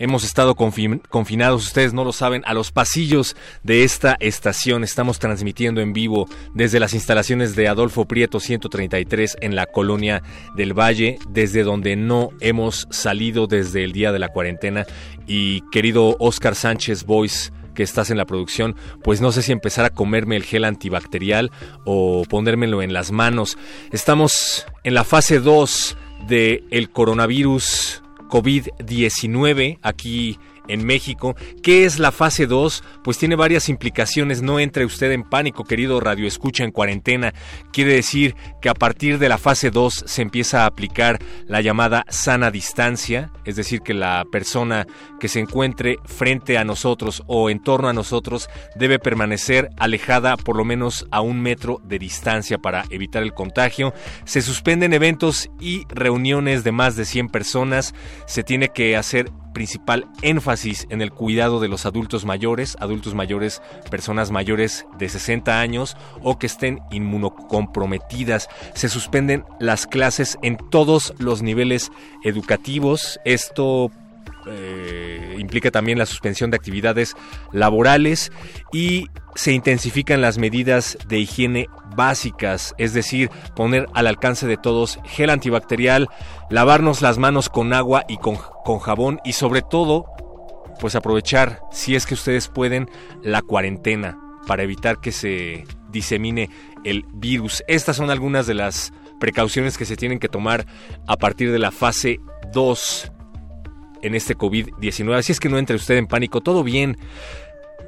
M: Hemos estado confin- confinados, ustedes no lo saben, a los pasillos de esta estación. Estamos transmitiendo en vivo desde las instalaciones de Adolfo Prieto 133 en la colonia del Valle, desde donde no hemos salido desde el día de la cuarentena. Y querido Oscar Sánchez Boyce, que estás en la producción, pues no sé si empezar a comerme el gel antibacterial o ponérmelo en las manos. Estamos en la fase 2 del coronavirus COVID-19 aquí en México. ¿Qué es la fase 2? Pues tiene varias implicaciones. No entre usted en pánico, querido Radio Escucha en cuarentena. Quiere decir que a partir de la fase 2 se empieza a aplicar la llamada sana distancia, es decir, que la persona que se encuentre frente a nosotros o en torno a nosotros debe permanecer alejada por lo menos a un metro de distancia para evitar el contagio. Se suspenden eventos y reuniones de más de 100 personas. Se tiene que hacer principal énfasis en el cuidado de los adultos mayores, adultos mayores, personas mayores de 60 años o que estén inmunocomprometidas. Se suspenden las clases en todos los niveles educativos. Esto eh, implica también la suspensión de actividades laborales y se intensifican las medidas de higiene básicas, es decir, poner al alcance de todos gel antibacterial, lavarnos las manos con agua y con, con jabón y sobre todo, pues aprovechar, si es que ustedes pueden, la cuarentena para evitar que se disemine el virus. Estas son algunas de las precauciones que se tienen que tomar a partir de la fase 2 en este COVID-19. Así es que no entre usted en pánico, todo bien.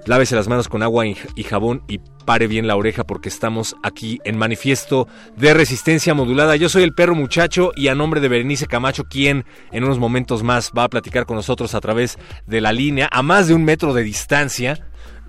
M: Lávese las manos con agua y jabón y pare bien la oreja porque estamos aquí en manifiesto de resistencia modulada. Yo soy el perro muchacho y a nombre de Berenice Camacho, quien en unos momentos más va a platicar con nosotros a través de la línea a más de un metro de distancia.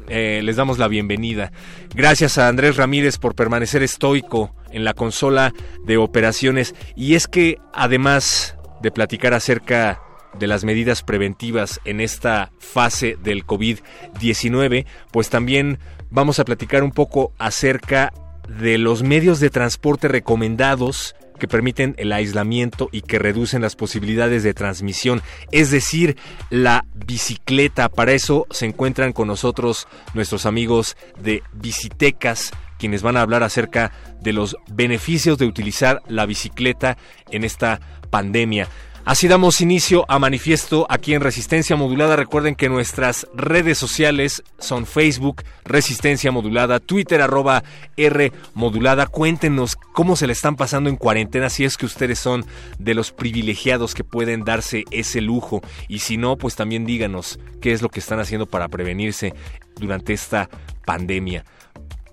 M: Eh, les damos la bienvenida. Gracias a Andrés Ramírez por permanecer estoico en la consola de operaciones. Y es que además de platicar acerca de las medidas preventivas en esta fase del COVID-19, pues también vamos a platicar un poco acerca de los medios de transporte recomendados que permiten el aislamiento y que reducen las posibilidades de transmisión, es decir, la bicicleta. Para eso se encuentran con nosotros nuestros amigos de Bicitecas, quienes van a hablar acerca de los beneficios de utilizar la bicicleta en esta pandemia. Así damos inicio a manifiesto aquí en Resistencia Modulada. Recuerden que nuestras redes sociales son Facebook Resistencia Modulada, Twitter arroba R Modulada. Cuéntenos cómo se le están pasando en cuarentena, si es que ustedes son de los privilegiados que pueden darse ese lujo. Y si no, pues también díganos qué es lo que están haciendo para prevenirse durante esta pandemia.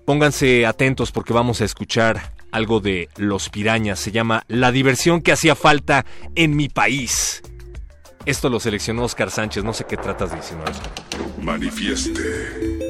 M: Pónganse atentos porque vamos a escuchar algo de Los Pirañas. Se llama La diversión que hacía falta en mi país. Esto lo seleccionó Oscar Sánchez. No sé qué tratas de insinuar.
E: Manifieste.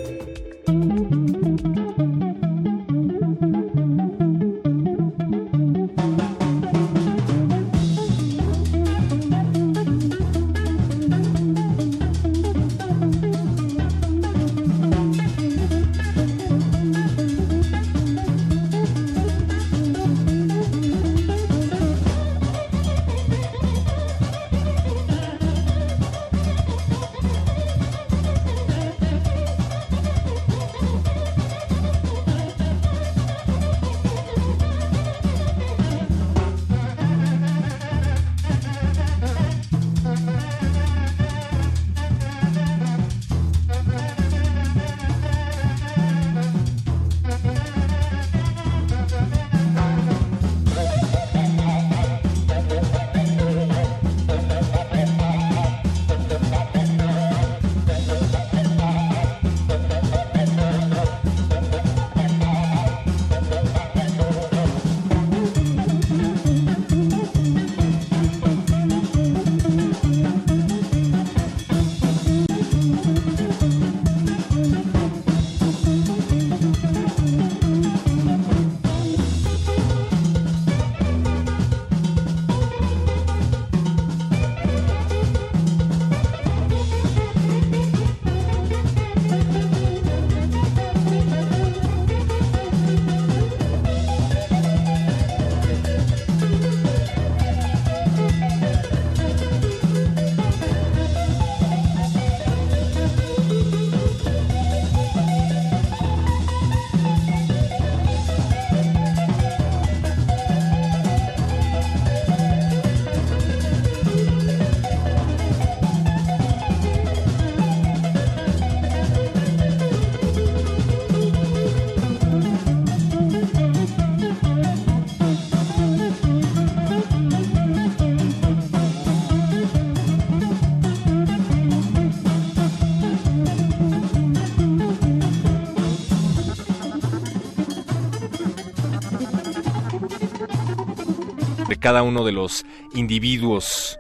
M: Cada uno de los individuos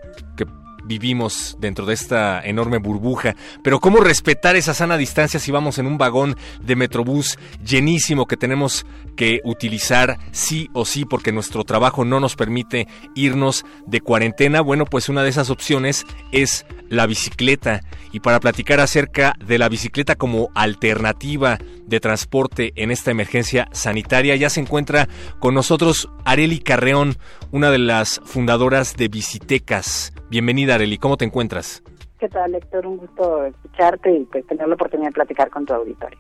M: vivimos dentro de esta enorme burbuja. Pero ¿cómo respetar esa sana distancia si vamos en un vagón de Metrobús llenísimo que tenemos que utilizar sí o sí porque nuestro trabajo no nos permite irnos de cuarentena? Bueno, pues una de esas opciones es la bicicleta. Y para platicar acerca de la bicicleta como alternativa de transporte en esta emergencia sanitaria, ya se encuentra con nosotros Areli Carreón, una de las fundadoras de Bicitecas. Bienvenida Areli, ¿cómo te encuentras?
N: ¿Qué tal, Héctor? Un gusto escucharte y pues, tener la oportunidad de platicar con tu auditorio.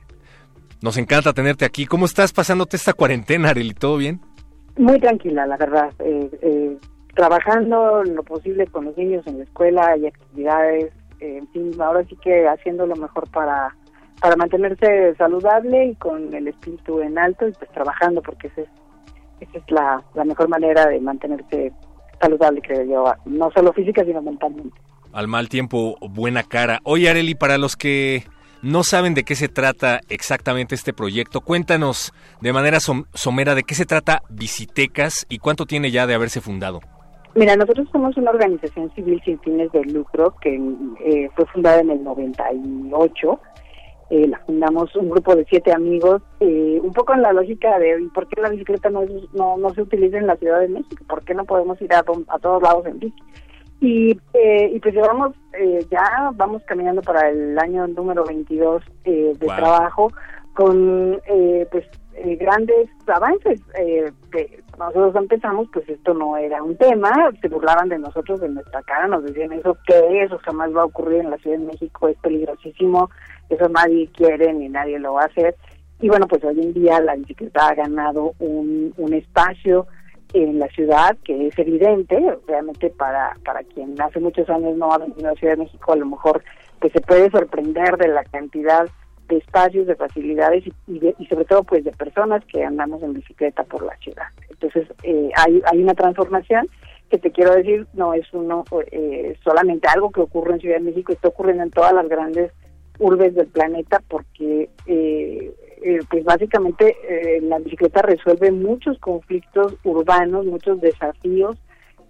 M: Nos encanta tenerte aquí. ¿Cómo estás pasándote esta cuarentena, Areli? ¿Todo bien?
N: Muy tranquila, la verdad. Eh, eh, trabajando lo posible con los niños en la escuela, hay actividades, eh, en fin, ahora sí que haciendo lo mejor para para mantenerse saludable y con el espíritu en alto y pues trabajando porque esa es, esa es la, la mejor manera de mantenerse saludable, creo yo, no solo física sino mentalmente.
M: Al mal tiempo, buena cara. Oye, Areli, para los que no saben de qué se trata exactamente este proyecto, cuéntanos de manera som somera de qué se trata Visitecas y cuánto tiene ya de haberse fundado.
N: Mira, nosotros somos una organización civil sin fines de lucro que eh, fue fundada en el 98. Eh, la fundamos un grupo de siete amigos, eh, un poco en la lógica de por qué la bicicleta no, es- no, no se utiliza en la Ciudad de México, por qué no podemos ir a, to- a todos lados en bici. Y, eh, y pues llevamos, eh, ya vamos caminando para el año número 22 eh, de
O: Wow.
N: trabajo con eh, pues eh, grandes avances. Eh, que nosotros empezamos, pues esto no era un tema, se burlaban de nosotros, de nuestra cara, nos decían eso, ¿qué es? Eso jamás va a ocurrir en la Ciudad de México, es peligrosísimo, eso nadie quiere ni nadie lo va a hacer. Y bueno, pues hoy en día la bicicleta ha ganado un, un espacio en la ciudad que es evidente, obviamente para, para quien hace muchos años no ha venido a Ciudad de México, a lo mejor pues se puede sorprender de la cantidad de espacios, de facilidades y, y, de- y sobre todo pues de personas que andamos en bicicleta por la ciudad. Entonces eh, hay, hay una transformación que te quiero decir, no es uno eh, solamente algo que ocurre en Ciudad de México, está ocurriendo en todas las grandes urbes del planeta porque eh, eh, pues básicamente eh, la bicicleta resuelve muchos conflictos urbanos, muchos desafíos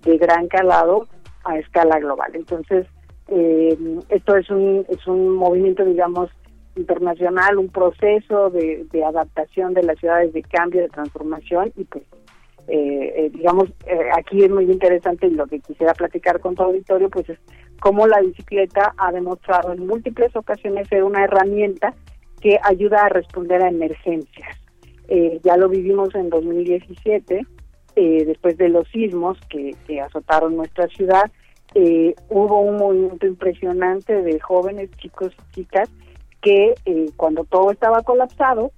N: de gran calado a escala global. Entonces, eh, esto es un, es un movimiento, digamos, internacional, un proceso de, de adaptación de las ciudades, de cambio, de transformación y pues eh, eh, digamos, eh, aquí es muy interesante y lo que quisiera platicar con tu auditorio, pues es cómo la bicicleta ha demostrado en múltiples ocasiones ser una herramienta que ayuda a responder a emergencias. Eh, ya lo vivimos en 2017, eh, después de los sismos que, que azotaron nuestra ciudad, hubo un movimiento impresionante de jóvenes, chicos y chicas, que cuando todo estaba colapsado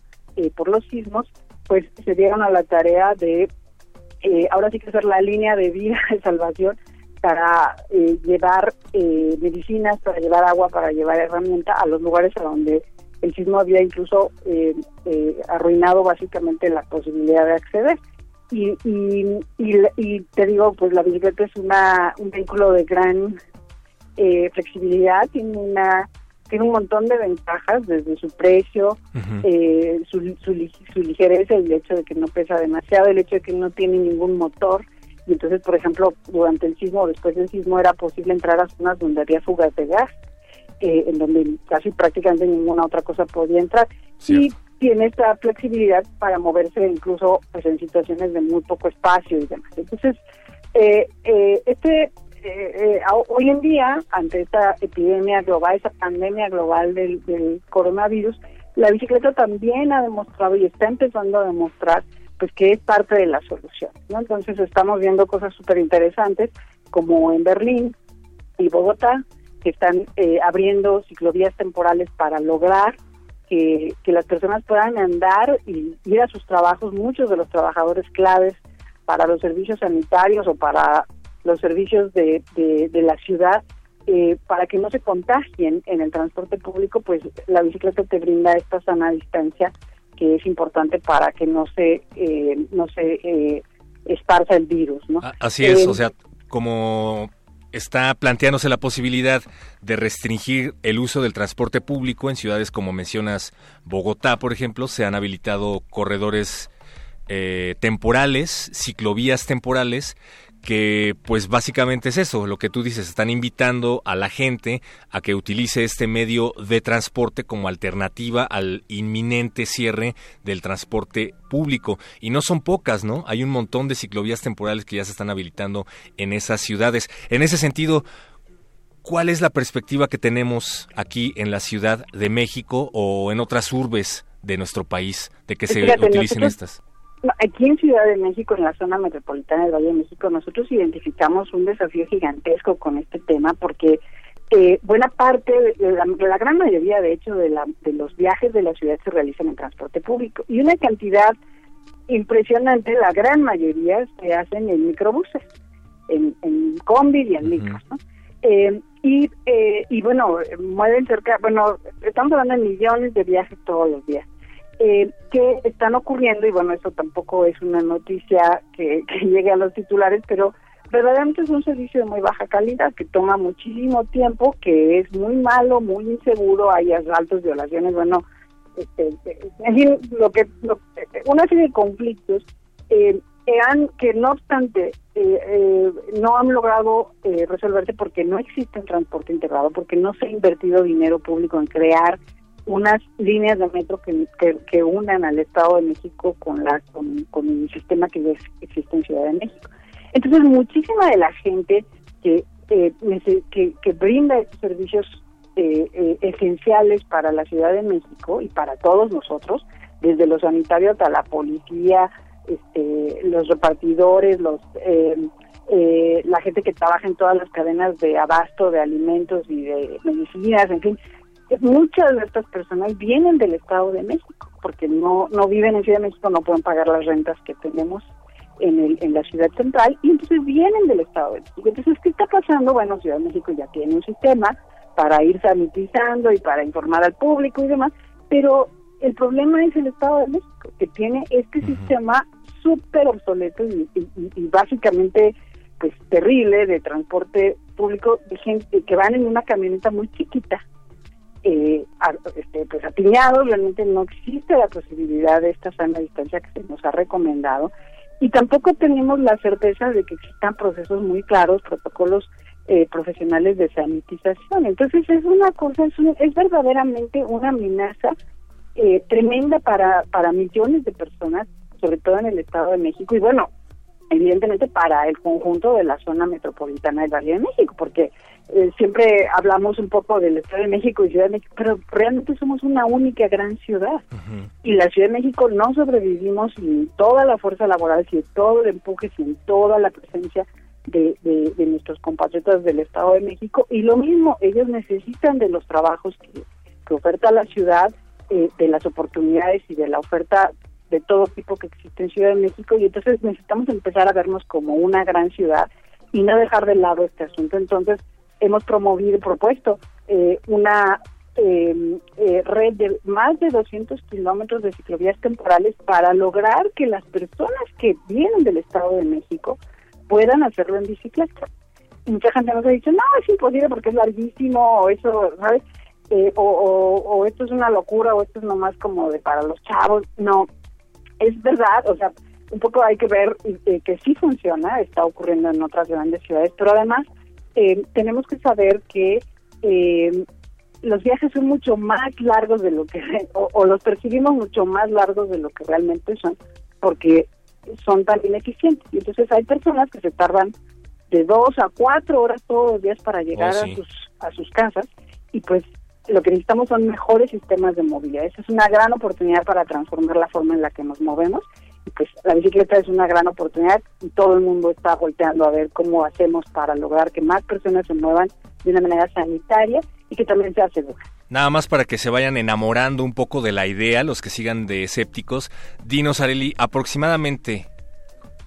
N: por los sismos, pues se dieron a la tarea de eh, ahora sí que hacer la línea de vida (laughs) de salvación para eh, llevar eh, medicinas, para llevar agua, para llevar herramienta a los lugares a donde el sismo había incluso eh, eh, arruinado básicamente la posibilidad de acceder. Y, y, y, y te digo, pues la bicicleta es una, un vehículo de gran eh, flexibilidad, tiene una tiene un montón de ventajas desde su precio, eh, su, su, li- su ligereza, el hecho de que no pesa demasiado, el hecho de que no tiene ningún motor. Y entonces, por ejemplo, durante el sismo o después del sismo era posible entrar a zonas donde había fugas de gas, eh, en donde casi prácticamente ninguna otra cosa podía entrar. Y tiene esta flexibilidad para moverse incluso pues, en situaciones de muy poco espacio y demás. Entonces, eh, eh, este eh, eh, hoy en día, ante esta epidemia global, esta pandemia global del, del coronavirus, la bicicleta también ha demostrado y está empezando a demostrar pues que es parte de la solución. ¿no? Entonces estamos viendo cosas súper interesantes como en Berlín y Bogotá, que están eh, abriendo ciclovías temporales para lograr que las personas puedan andar y ir a sus trabajos, muchos de los trabajadores claves para los servicios sanitarios o para los servicios de, de, de la ciudad, eh, para que no se contagien en el transporte público, pues la bicicleta te brinda esta sana distancia que es importante para que no se eh, no se eh, esparza el virus, ¿no?
M: Así es,
N: Eh,
M: o sea, como está planteándose la posibilidad de restringir el uso del transporte público en ciudades como mencionas Bogotá, por ejemplo, se han habilitado corredores eh, temporales, ciclovías temporales que pues básicamente es eso, lo que tú dices, están invitando a la gente a que utilice este medio de transporte como alternativa al inminente cierre del transporte público. Y no son pocas, ¿no? Hay un montón de ciclovías temporales que ya se están habilitando en esas ciudades. En ese sentido, ¿cuál es la perspectiva que tenemos aquí en la Ciudad de México o en otras urbes de nuestro país de que se
N: Fíjate,
M: utilicen
N: nosotros-
M: estas?
N: No, Aquí en Ciudad de México, en la zona metropolitana del Valle de México, nosotros identificamos un desafío gigantesco con este tema porque eh, buena parte, de la, de la gran mayoría, de hecho, de, la, de los viajes de la ciudad se realizan en transporte público y una cantidad impresionante, la gran mayoría se hacen en microbuses, en, en combi y en micros, ¿no? Eh, y, eh, y bueno, mueven cerca, bueno, estamos hablando de millones de viajes todos los días eh, que están ocurriendo, y bueno, eso tampoco es una noticia (laughs) que, llegue a los titulares, pero verdaderamente es un servicio de muy baja calidad, que toma muchísimo tiempo, que es muy malo, muy inseguro, hay asaltos, violaciones, bueno, este, en fin, lo que, lo- una serie de conflictos eh, que han, que no obstante, eh, eh, no han logrado eh, resolverse porque no existe un transporte integrado, porque no se ha invertido dinero público en crear unas líneas de metro que, que, unan al Estado de México con la con, con el sistema que ya existe en Ciudad de México. Entonces, muchísima de la gente que eh, que brinda estos servicios eh, eh, esenciales para la Ciudad de México y para todos nosotros, desde los sanitarios hasta la policía, este, los repartidores, los eh, eh, la gente que trabaja en todas las cadenas de abasto de alimentos y de medicinas, en fin, muchas de estas personas vienen del Estado de México, porque no, no viven en Ciudad de México, no pueden pagar las rentas que tenemos en, el, en la ciudad central, y entonces vienen del Estado de México. Entonces, ¿qué está pasando? Bueno, Ciudad de México ya tiene un sistema para ir sanitizando y para informar al público y demás, pero el problema es el Estado de México, que tiene este sistema súper obsoleto y, y- y- y básicamente pues terrible de transporte público de gente que van en una camioneta muy chiquita eh, a- este, pues apiñados, realmente no existe la posibilidad de esta sana distancia que se nos ha recomendado y tampoco tenemos la certeza de que existan procesos muy claros, protocolos eh, profesionales de sanitización. Entonces es una cosa, es, un- es verdaderamente una amenaza eh, tremenda para, para millones de personas, sobre todo en el Estado de México y bueno, evidentemente para el conjunto de la zona metropolitana del Valle de México, porque eh, siempre hablamos un poco del Estado de México y Ciudad de México, pero realmente somos una única gran ciudad. Y la Ciudad de México no sobrevivimos sin toda la fuerza laboral, sin todo el empuje, sin toda la presencia de, de, de nuestros compatriotas del Estado de México. Y lo mismo, ellos necesitan de los trabajos que, que oferta la ciudad, eh, de las oportunidades y de la oferta de todo tipo que existe en Ciudad de México. Y entonces necesitamos empezar a vernos como una gran ciudad y no dejar de lado este asunto. Entonces, hemos promovido propuesto eh, una eh, eh, red de más de 200 kilómetros de ciclovías temporales para lograr que las personas que vienen del Estado de México puedan hacerlo en bicicleta. Mucha gente nos ha dicho, no, es imposible porque es larguísimo, o eso, ¿sabes? Eh, o, o, o esto es una locura, o esto es nomás como de para los chavos. No, es verdad, o sea, un poco hay que ver eh, que sí funciona, está ocurriendo en otras grandes ciudades, pero además eh, tenemos que saber que eh, los viajes son mucho más largos de lo que, (laughs) o, o los percibimos mucho más largos de lo que realmente son, porque son tan ineficientes. Y entonces hay personas que se tardan de dos a cuatro horas todos los días para llegar
M: Oh, sí.
N: a sus a sus casas y pues lo que necesitamos son mejores sistemas de movilidad. Esa es una gran oportunidad para transformar la forma en la que nos movemos y pues la bicicleta es una gran oportunidad y todo el mundo está volteando a ver cómo hacemos para lograr que más personas se muevan de una manera sanitaria y que también sea segura.
M: Nada más para que se vayan enamorando un poco de la idea, los que sigan de escépticos. Dinos, Areli, aproximadamente,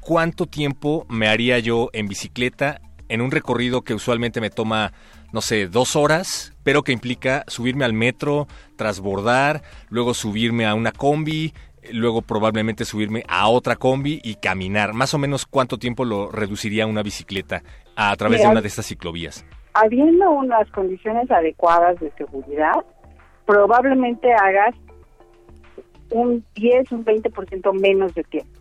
M: ¿cuánto tiempo me haría yo en bicicleta en un recorrido que usualmente me toma, no sé, dos horas, pero que implica subirme al metro, transbordar, luego subirme a una combi, luego probablemente subirme a otra combi y caminar? Más o menos, ¿cuánto tiempo lo reduciría una bicicleta a través de una de estas ciclovías?
N: Habiendo unas condiciones adecuadas de seguridad, probablemente hagas un 10, un 20% menos de tiempo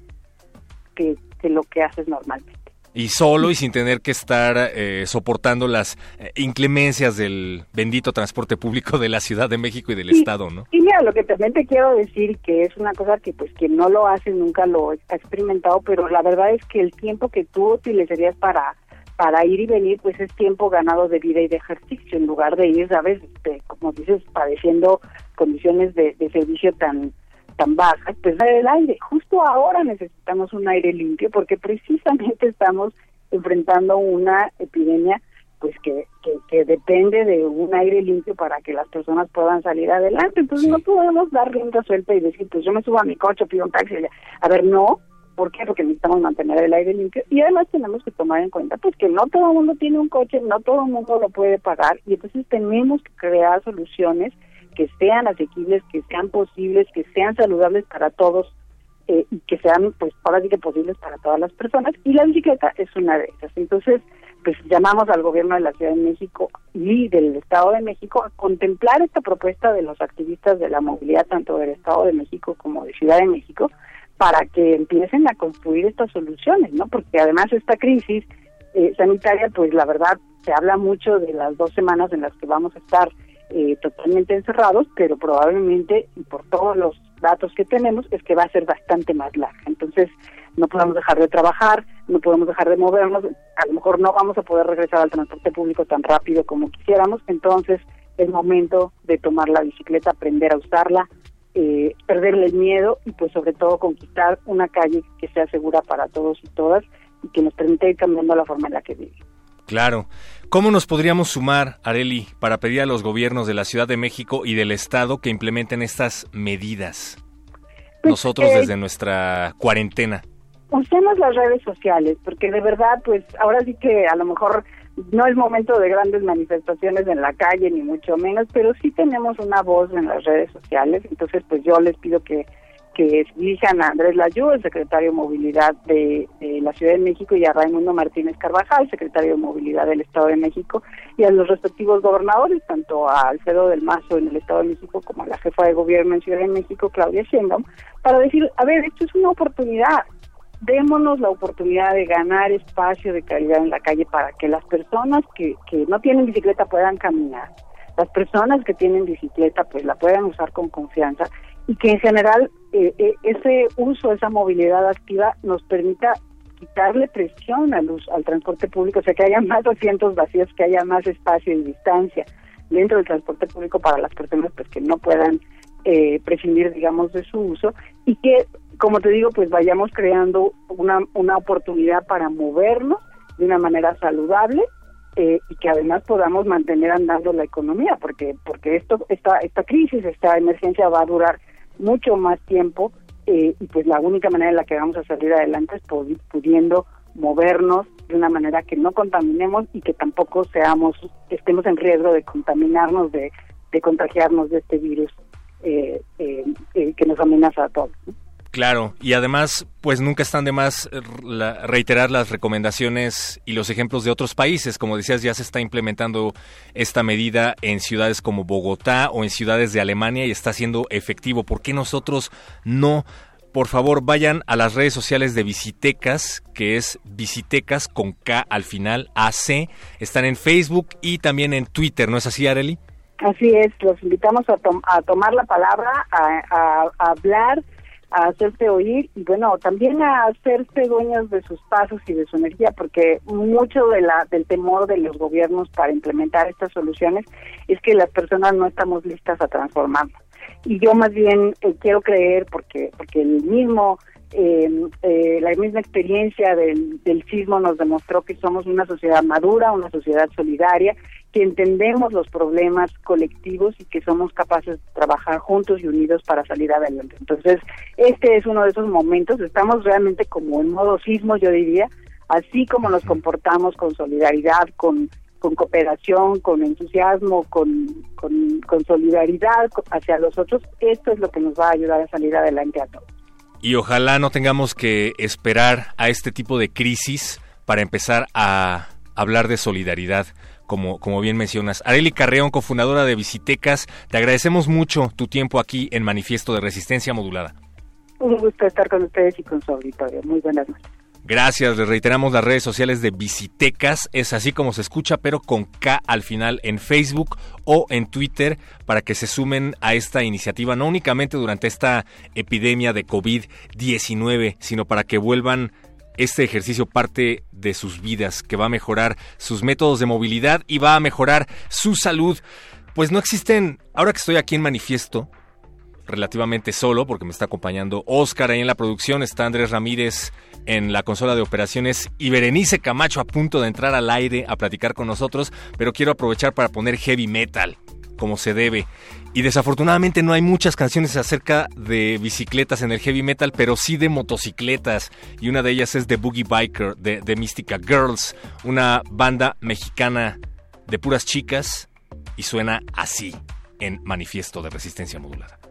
N: que, que lo que haces normalmente.
M: Y solo y sin tener que estar eh, soportando las eh, inclemencias del bendito transporte público de la Ciudad de México y del Estado, ¿no?
N: Y mira, lo que también te quiero decir que es una cosa que pues quien no lo hace nunca lo ha experimentado, pero la verdad es que el tiempo que tú utilizarías para para ir y venir pues es tiempo ganado de vida y de ejercicio en lugar de ir, sabes, este, como dices, padeciendo condiciones de, de servicio tan tan bajas, pues el aire. Justo ahora necesitamos un aire limpio porque precisamente (laughs) estamos enfrentando una epidemia pues que, que, depende de un aire limpio para que las personas puedan salir adelante. Entonces no podemos dar rienda suelta y decir, pues yo me subo a mi coche, pido un taxi. A ver, no. ¿Por qué? Porque necesitamos mantener el aire limpio y además tenemos que tomar en cuenta pues que no todo el mundo tiene un coche, no todo el mundo lo puede pagar y entonces tenemos que crear soluciones que sean asequibles, que sean posibles, que sean saludables para todos eh, y que sean, pues, ahora sí que posibles para todas las personas. Y la bicicleta es una de esas. Entonces, pues llamamos al gobierno de la Ciudad de México y del Estado de México a contemplar esta propuesta de los activistas de la movilidad, tanto del Estado de México como de Ciudad de México, para que empiecen a construir estas soluciones, ¿no? Porque además esta crisis eh, sanitaria, pues la verdad, se habla mucho de las dos semanas en las que vamos a estar eh, totalmente encerrados, pero probablemente, y por todos los datos que tenemos, es que va a ser bastante más larga. Entonces, no podemos dejar de trabajar, no podemos dejar de movernos, a lo mejor no vamos a poder regresar al transporte público tan rápido como quisiéramos, entonces es momento de tomar la bicicleta, aprender a usarla, eh, perderle el miedo y pues sobre todo conquistar una calle que sea segura para todos y todas y que nos permita ir cambiando la forma en la que vivimos.
M: Claro. ¿Cómo nos podríamos sumar, Areli, para pedir a los gobiernos de la Ciudad de México y del Estado que implementen estas medidas? Pues, Nosotros eh, desde nuestra cuarentena.
N: Usemos las redes sociales, porque de verdad, pues ahora sí que a lo mejor no es momento de grandes manifestaciones en la calle, ni mucho menos, pero sí tenemos una voz en las redes sociales, entonces pues yo les pido que que elijan a Andrés Layú, el secretario de Movilidad de, la Ciudad de México, y a Raimundo Martínez Carvajal, secretario de Movilidad del Estado de México, y a los respectivos gobernadores, tanto a Alfredo del Mazo en el Estado de México como a la jefa de gobierno en Ciudad de México, Claudia Sheinbaum, para decir, a ver, esto es una oportunidad, démonos la oportunidad de ganar espacio de calidad en la calle para que las personas que, que no tienen bicicleta puedan caminar, las personas que tienen bicicleta pues la puedan usar con confianza y que en general eh, eh, ese uso, esa movilidad activa nos permita quitarle presión al, al transporte público, o sea, que haya más asientos vacíos, que haya más espacio y distancia dentro del transporte público para las personas pues que no puedan eh, prescindir, digamos, de su uso y que, como te digo, pues vayamos creando una, una oportunidad para movernos de una manera saludable eh, y que además podamos mantener andando la economía, porque porque esto esta esta crisis, esta emergencia va a durar mucho más tiempo eh, y pues la única manera en la que vamos a salir adelante es pudiendo movernos de una manera que no contaminemos y que tampoco seamos estemos en riesgo de contaminarnos de, de contagiarnos de este virus eh, eh, que nos amenaza a todos.
M: Claro, y además, pues nunca están de más eh, reiterar las recomendaciones y los ejemplos de otros países. Como decías, ya se está implementando esta medida en ciudades como Bogotá o en ciudades de Alemania y está siendo efectivo. ¿Por qué nosotros no? Por favor, vayan a las redes sociales de Visitecas, que es Visitecas con K al final, AC. Están en Facebook y también en Twitter, ¿no es así, Areli?
N: Así es, los invitamos a, a tomar la palabra, a hablar a hacerse oír y bueno, también a hacerse dueños de sus pasos y de su energía, porque mucho de la, del temor de los gobiernos para implementar estas soluciones es que las personas no estamos listas a transformarnos. Y yo más bien eh, quiero creer, porque, porque el mismo eh, eh, la misma experiencia del, del sismo nos demostró que somos una sociedad madura, una sociedad solidaria que entendemos los problemas colectivos y que somos capaces de trabajar juntos y unidos para salir adelante. Entonces, este es uno de esos momentos, estamos realmente como en modo sismo, yo diría, así como nos comportamos con solidaridad, con, cooperación, con entusiasmo, con, con solidaridad hacia los otros, esto es lo que nos va a ayudar a salir adelante a todos.
M: Y ojalá no tengamos que esperar a este tipo de crisis para empezar a hablar de solidaridad como, como bien mencionas. Areli Carreón, cofundadora de Visitecas, te agradecemos mucho tu tiempo aquí en Manifiesto de Resistencia Modulada.
N: Un gusto estar con ustedes y con su auditorio. Muy buenas noches.
P: Gracias, les reiteramos las redes sociales de Visitecas, es así como se escucha, pero con K al final en Facebook o en Twitter para que se sumen a esta iniciativa, no únicamente durante esta epidemia de COVID-19, sino para que vuelvan este ejercicio parte de sus vidas, que va a mejorar sus métodos de movilidad y va a mejorar su salud. Pues no existen, ahora que estoy aquí en manifiesto, relativamente solo, porque me está acompañando Oscar ahí en la producción, está Andrés Ramírez en la consola de operaciones y Berenice Camacho a punto de entrar al aire a platicar con nosotros, pero quiero aprovechar para poner heavy metal como se debe. Y desafortunadamente no hay muchas canciones acerca de bicicletas en el heavy metal, pero sí de motocicletas. Y una de ellas es The Boogie Biker de, de Mystica Girls, una banda mexicana de puras chicas y suena así en Manifiesto de Resistencia Modulada.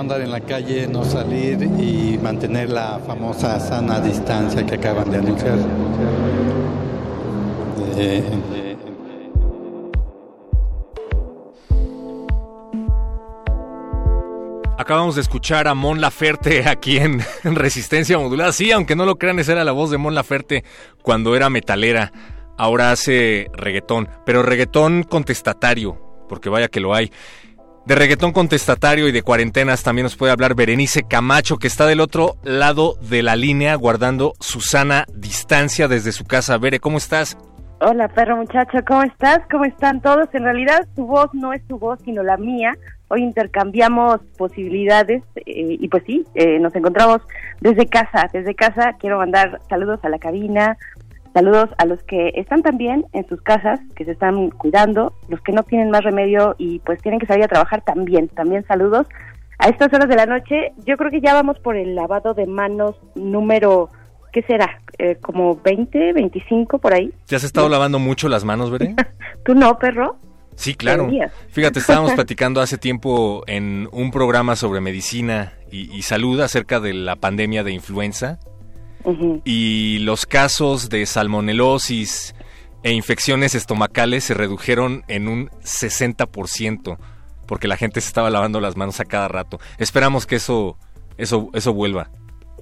H: Andar en la calle, no salir y mantener la famosa sana distancia que acaban de anunciar. Eh,
P: Acabamos de escuchar a Mon Laferte aquí en, en Resistencia Modulada. Sí, aunque no lo crean, esa era la voz de Mon Laferte cuando era metalera. Ahora hace reggaetón, pero reggaetón contestatario, porque vaya que lo hay. De reggaetón contestatario y de cuarentenas también nos puede hablar Berenice Camacho, que está del otro lado de la línea guardando su sana distancia desde su casa. Bere, ¿cómo estás?
O: Hola, perro muchacho, ¿cómo estás? ¿Cómo están todos? En realidad, tu voz no es tu voz, sino la mía, Hoy intercambiamos posibilidades eh, y pues sí, eh, nos encontramos desde casa. Desde casa quiero mandar saludos a la cabina, saludos a los que están también en sus casas, que se están cuidando, los que no tienen más remedio y pues tienen que salir a trabajar también. También saludos. A estas horas de la noche, yo creo que ya vamos por el lavado de manos número, ¿qué será? Eh, como 20, 25 por ahí.
M: ¿Ya has estado lavando mucho las manos, Veré? (laughs)
O: ¿Tú no, perro?
M: Sí, claro. Fíjate, estábamos (laughs) platicando hace tiempo en un programa sobre medicina y, y salud acerca de la pandemia de influenza Y los casos de salmonelosis e infecciones estomacales se redujeron en un 60% porque la gente se estaba lavando las manos a cada rato. Esperamos que eso eso eso vuelva.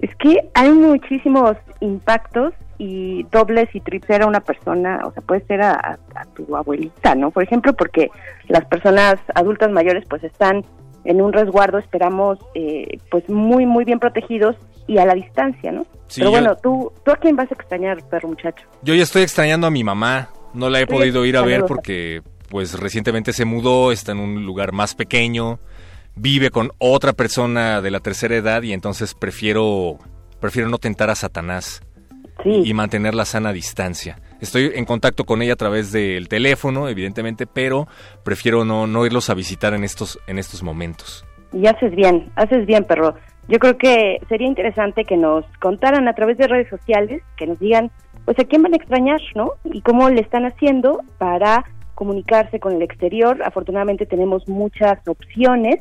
O: Es que hay muchísimos impactos y dobles y triples a una persona, o sea, puede ser a, a- a tu abuelita, ¿no? Por ejemplo, porque las personas adultas mayores pues están en un resguardo, esperamos, eh, pues muy, muy bien protegidos y a la distancia, ¿no?
M: Sí,
O: Pero
M: yo-
O: bueno, ¿tú, ¿tú a quién vas a extrañar, perro muchacho?
M: Yo ya estoy extrañando a mi mamá. No la he
O: Sí,
M: podido ir a ver porque pues recientemente se mudó, está en un lugar más pequeño, vive con otra persona de la tercera edad y entonces prefiero prefiero no tentar a Satanás y mantener la sana distancia. Estoy en contacto con ella a través del teléfono, evidentemente, pero prefiero no, no irlos a visitar en estos en estos momentos.
O: Y haces bien, haces bien, perro. Yo creo que sería interesante que nos contaran a través de redes sociales, que nos digan, pues a quién van a extrañar, ¿no? Y cómo le están haciendo para comunicarse con el exterior. Afortunadamente tenemos muchas opciones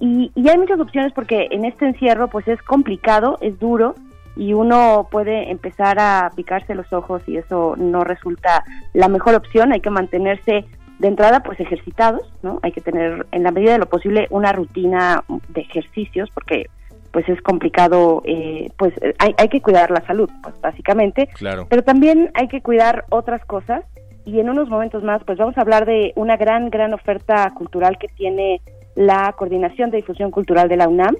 O: y, y hay muchas opciones porque en este encierro pues es complicado, es duro y uno puede empezar a picarse los ojos y eso no resulta la mejor opción. Hay que mantenerse de entrada pues ejercitados, ¿no? Hay que tener en la medida de lo posible una rutina de ejercicios porque pues es complicado, eh, pues hay, hay que cuidar la salud, pues básicamente,
M: Claro.
O: pero también hay que cuidar otras cosas y en unos momentos más pues vamos a hablar de una gran, gran oferta cultural que tiene la Coordinación de Difusión Cultural de la UNAM.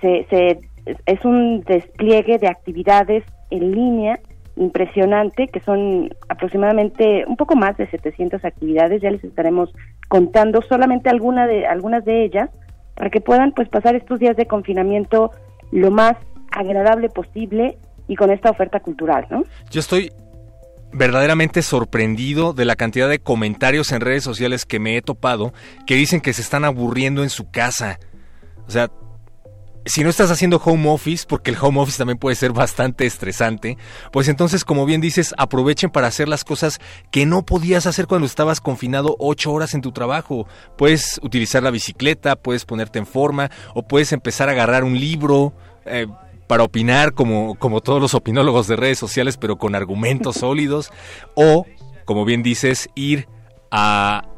O: Se, se- es un despliegue de actividades en línea impresionante, que son aproximadamente un poco más de 700 actividades, ya les estaremos contando solamente alguna de, algunas de ellas, para que puedan pues pasar estos días de confinamiento lo más agradable posible y con esta oferta cultural, ¿no?
M: Yo estoy verdaderamente sorprendido de la cantidad de comentarios en redes sociales que me he topado que dicen que se están aburriendo en su casa. O sea, si no estás haciendo home office, porque el home office también puede ser bastante estresante, pues entonces, como bien dices, aprovechen para hacer las cosas que no podías hacer cuando estabas confinado ocho horas en tu trabajo. Puedes utilizar la bicicleta, puedes ponerte en forma, o puedes empezar a agarrar un libro. eh, para opinar como, como todos los opinólogos de redes sociales, pero con argumentos (laughs) sólidos, o, como bien dices, ir a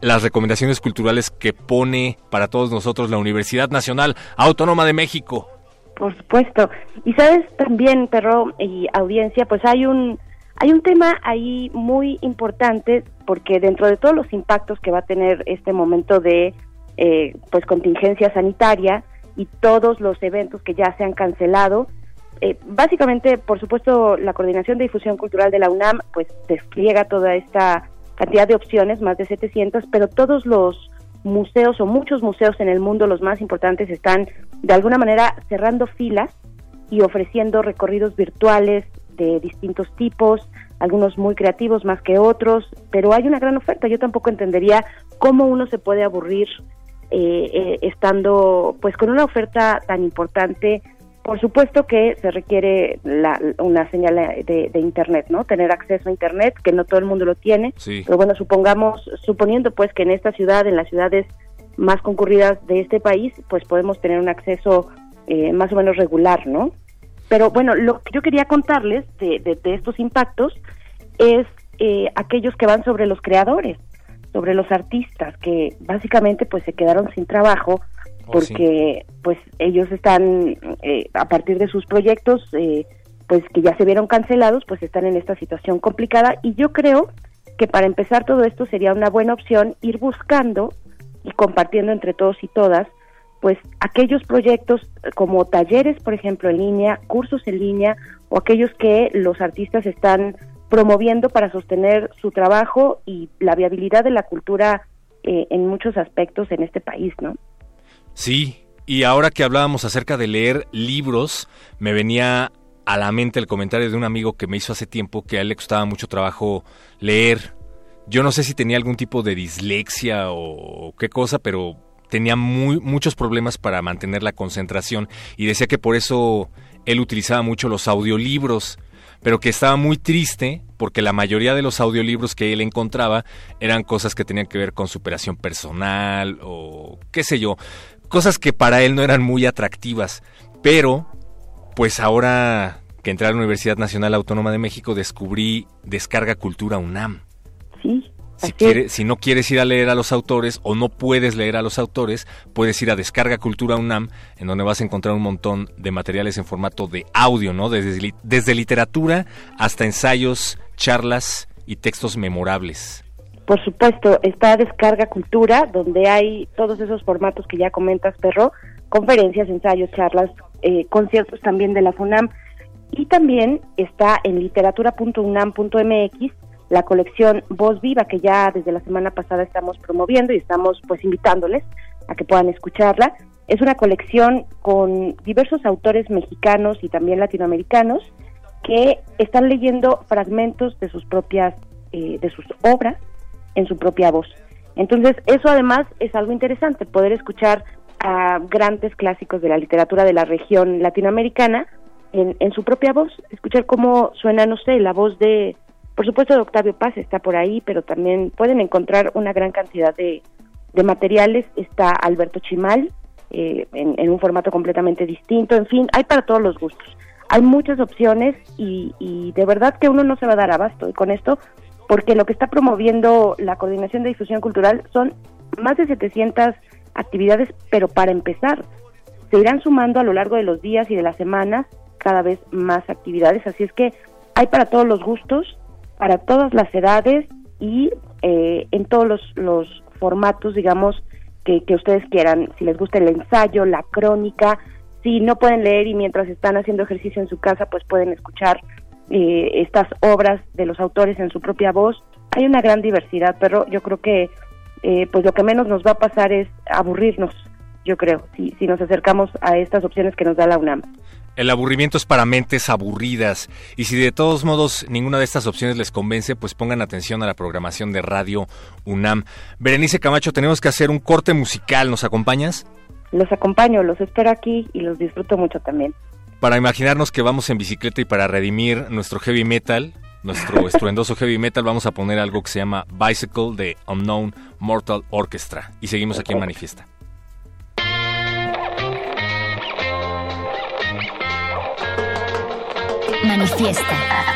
M: las recomendaciones culturales que pone para todos nosotros la Universidad Nacional Autónoma de México.
O: Por supuesto. Y sabes también, perro y audiencia, pues hay un hay un tema ahí muy importante porque dentro de todos los impactos que va a tener este momento de eh, pues contingencia sanitaria y todos los eventos que ya se han cancelado, eh, básicamente, por supuesto, la Coordinación de Difusión Cultural de la UNAM pues despliega toda esta cantidad de opciones, más de 700, pero todos los museos o muchos museos en el mundo, los más importantes, están de alguna manera cerrando filas y ofreciendo recorridos virtuales de distintos tipos, algunos muy creativos más que otros, pero hay una gran oferta. Yo tampoco entendería cómo uno se puede aburrir eh, eh, estando pues con una oferta tan importante. Por supuesto que se requiere la- una señal de, de internet, ¿no? Tener acceso a internet, que no todo el mundo lo tiene.
M: Sí.
O: Pero bueno, supongamos, suponiendo pues que en esta ciudad, en las ciudades más concurridas de este país, pues podemos tener un acceso eh, más o menos regular, ¿no? Pero bueno, lo que yo quería contarles de, de- de estos impactos es eh, aquellos que van sobre los creadores, sobre los artistas, que básicamente pues se quedaron sin trabajo Porque pues ellos están eh, a partir de sus proyectos eh, pues que ya se vieron cancelados pues están en esta situación complicada y yo creo que para empezar todo esto sería una buena opción ir buscando y compartiendo entre todos y todas pues aquellos proyectos eh, como talleres por ejemplo en línea cursos en línea o aquellos que los artistas están promoviendo para sostener su trabajo y la viabilidad de la cultura eh, en muchos aspectos en este país, ¿no?
M: Sí, y ahora que hablábamos acerca de leer libros, me venía a la mente el comentario de un amigo que me hizo hace tiempo que a él le costaba mucho trabajo leer. Yo no sé si tenía algún tipo de dislexia o qué cosa, pero tenía muchos problemas para mantener la concentración y decía que por eso él utilizaba mucho los audiolibros, pero que estaba muy triste porque la mayoría de los audiolibros que él encontraba eran cosas que tenían que ver con superación personal o qué sé yo, cosas que para él no eran muy atractivas, pero pues ahora que entré a la Universidad Nacional Autónoma de México descubrí Descarga Cultura UNAM.
O: Sí.
M: Si, quiere, si no quieres ir a leer a los autores o no puedes leer a los autores, puedes ir a Descarga Cultura UNAM, en donde vas a encontrar un montón de materiales en formato de audio, ¿no? Desde, desde literatura hasta ensayos, charlas y textos memorables.
O: Por supuesto, está Descarga Cultura, donde hay todos esos formatos que ya comentas, Perro, conferencias, ensayos, charlas, eh, conciertos también de la FUNAM. Y también está en literatura.unam.mx la colección Voz Viva, que ya desde la semana pasada estamos promoviendo y estamos pues invitándoles a que puedan escucharla. Es una colección con diversos autores mexicanos y también latinoamericanos que están leyendo fragmentos de sus propias, eh, de sus obras en su propia voz. Entonces, eso además es algo interesante, poder escuchar a grandes clásicos de la literatura de la región latinoamericana en, en su propia voz, escuchar cómo suena, no sé, la voz de por supuesto, de Octavio Paz está por ahí, pero también pueden encontrar una gran cantidad de, materiales. Está Alberto Chimal, eh, en, un formato completamente distinto. En fin, hay para todos los gustos. Hay muchas opciones y, y de verdad que uno no se va a dar abasto con esto, porque lo que está promoviendo la Coordinación de Difusión Cultural son más de 700 actividades, pero para empezar, se irán sumando a lo largo de los días y de las semanas cada vez más actividades, así es que hay para todos los gustos para todas las edades y eh, en todos los, los formatos, digamos, que, que, ustedes quieran. Si les gusta el ensayo, la crónica, si no pueden leer y mientras están haciendo ejercicio en su casa, pues pueden escuchar eh, estas obras de los autores en su propia voz. Hay una gran diversidad, pero yo creo que eh, pues lo que menos nos va a pasar es aburrirnos, yo creo, si, si nos acercamos a estas opciones que nos da la UNAM.
M: El aburrimiento es para mentes aburridas y si de todos modos ninguna de estas opciones les convence, pues pongan atención a la programación de Radio UNAM. Berenice Camacho, tenemos que hacer un corte musical, ¿nos acompañas?
O: Los acompaño, los espero aquí y los disfruto mucho también.
M: Para imaginarnos que vamos en bicicleta y para redimir nuestro heavy metal, nuestro (laughs) estruendoso heavy metal, vamos a poner algo que se llama Bicycle de Unknown Mortal Orchestra y seguimos aquí en Manifiesta.
D: Manifiesta.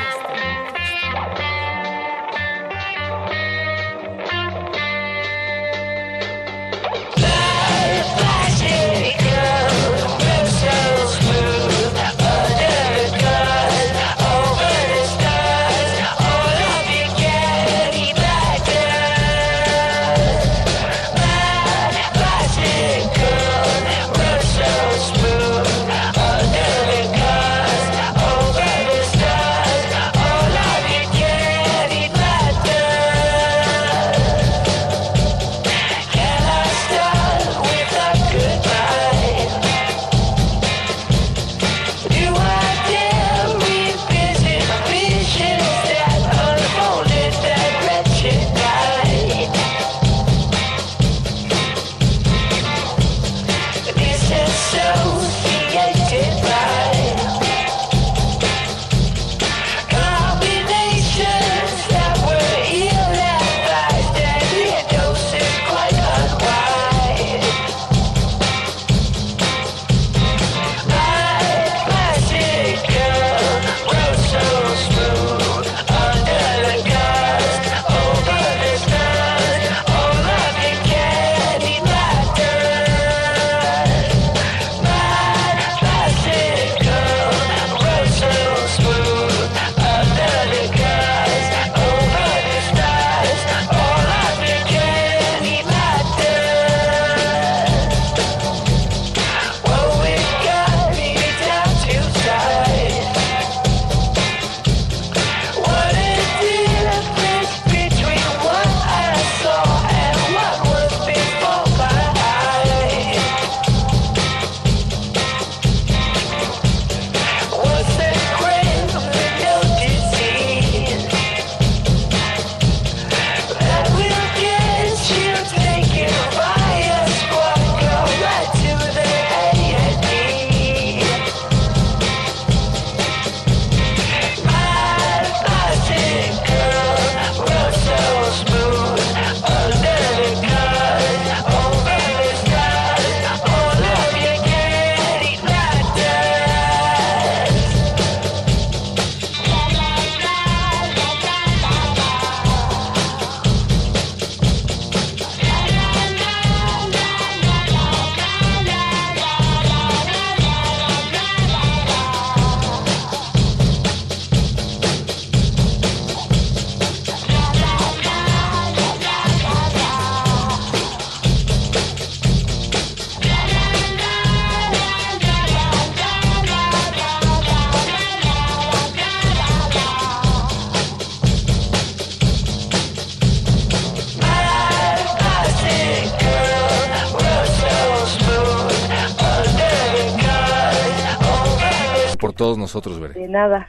M: Nosotros, Bere.
O: De nada.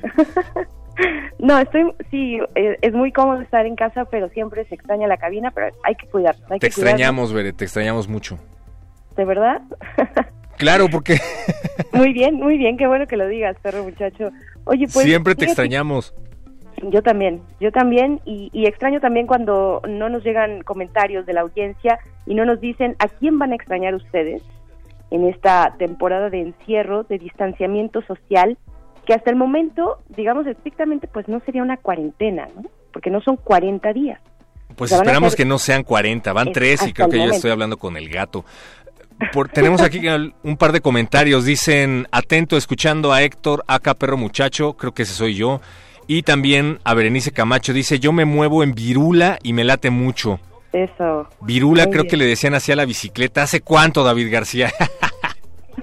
O: (laughs) no, estoy, sí, eh, es muy cómodo estar en casa, pero siempre se extraña la cabina, pero hay que cuidarnos. Hay
M: Te
O: que
M: extrañamos, Bere, te extrañamos mucho.
O: ¿De verdad? (laughs)
M: Claro, porque (laughs)
O: muy bien, muy bien, qué bueno que lo digas, perro muchacho. Oye, pues...
M: siempre te extrañamos.
O: Yo también, yo también, y, y extraño también cuando no nos llegan comentarios de la audiencia y no nos dicen a quién van a extrañar ustedes en esta temporada de encierro, de distanciamiento social, que hasta el momento, digamos estrictamente, pues no sería una cuarentena, ¿no? Porque no son 40 días.
M: Pues
O: O sea,
M: esperamos
O: ser-
M: que no sean 40, van
O: Es-
M: tres y creo que yo estoy hablando con el gato. Por- tenemos aquí (laughs) un par de comentarios. Dicen, atento, escuchando a Héctor, acá perro muchacho, creo que ese soy yo. Y también a Berenice Camacho, dice, yo me muevo en virula y me late mucho.
O: Eso.
M: Virula
O: Muy
M: creo
O: bien.
M: que le decían así a la bicicleta. ¿Hace cuánto, David García? (laughs)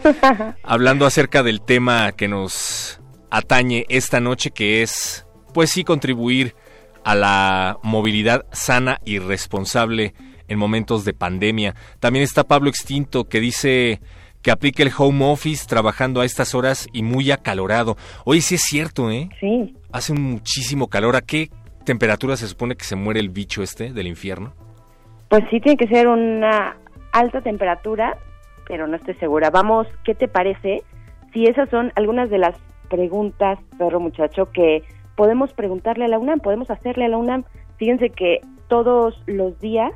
M: (laughs) Hablando acerca del tema que nos atañe esta noche, que es, pues sí, contribuir a la movilidad sana y responsable en momentos de pandemia. También está Pablo Extinto que dice que aplique el home office trabajando a estas horas y muy acalorado. Oye, sí es cierto, ¿eh?
O: Sí.
M: Hace muchísimo calor. ¿A qué temperatura se supone que se muere el bicho este del infierno?
O: Pues sí tiene que ser una alta temperatura, pero no estoy segura. Vamos, ¿qué te parece? Si esas son algunas de las preguntas, perro muchacho, que podemos preguntarle a la UNAM, podemos hacerle a la UNAM. Fíjense que todos los días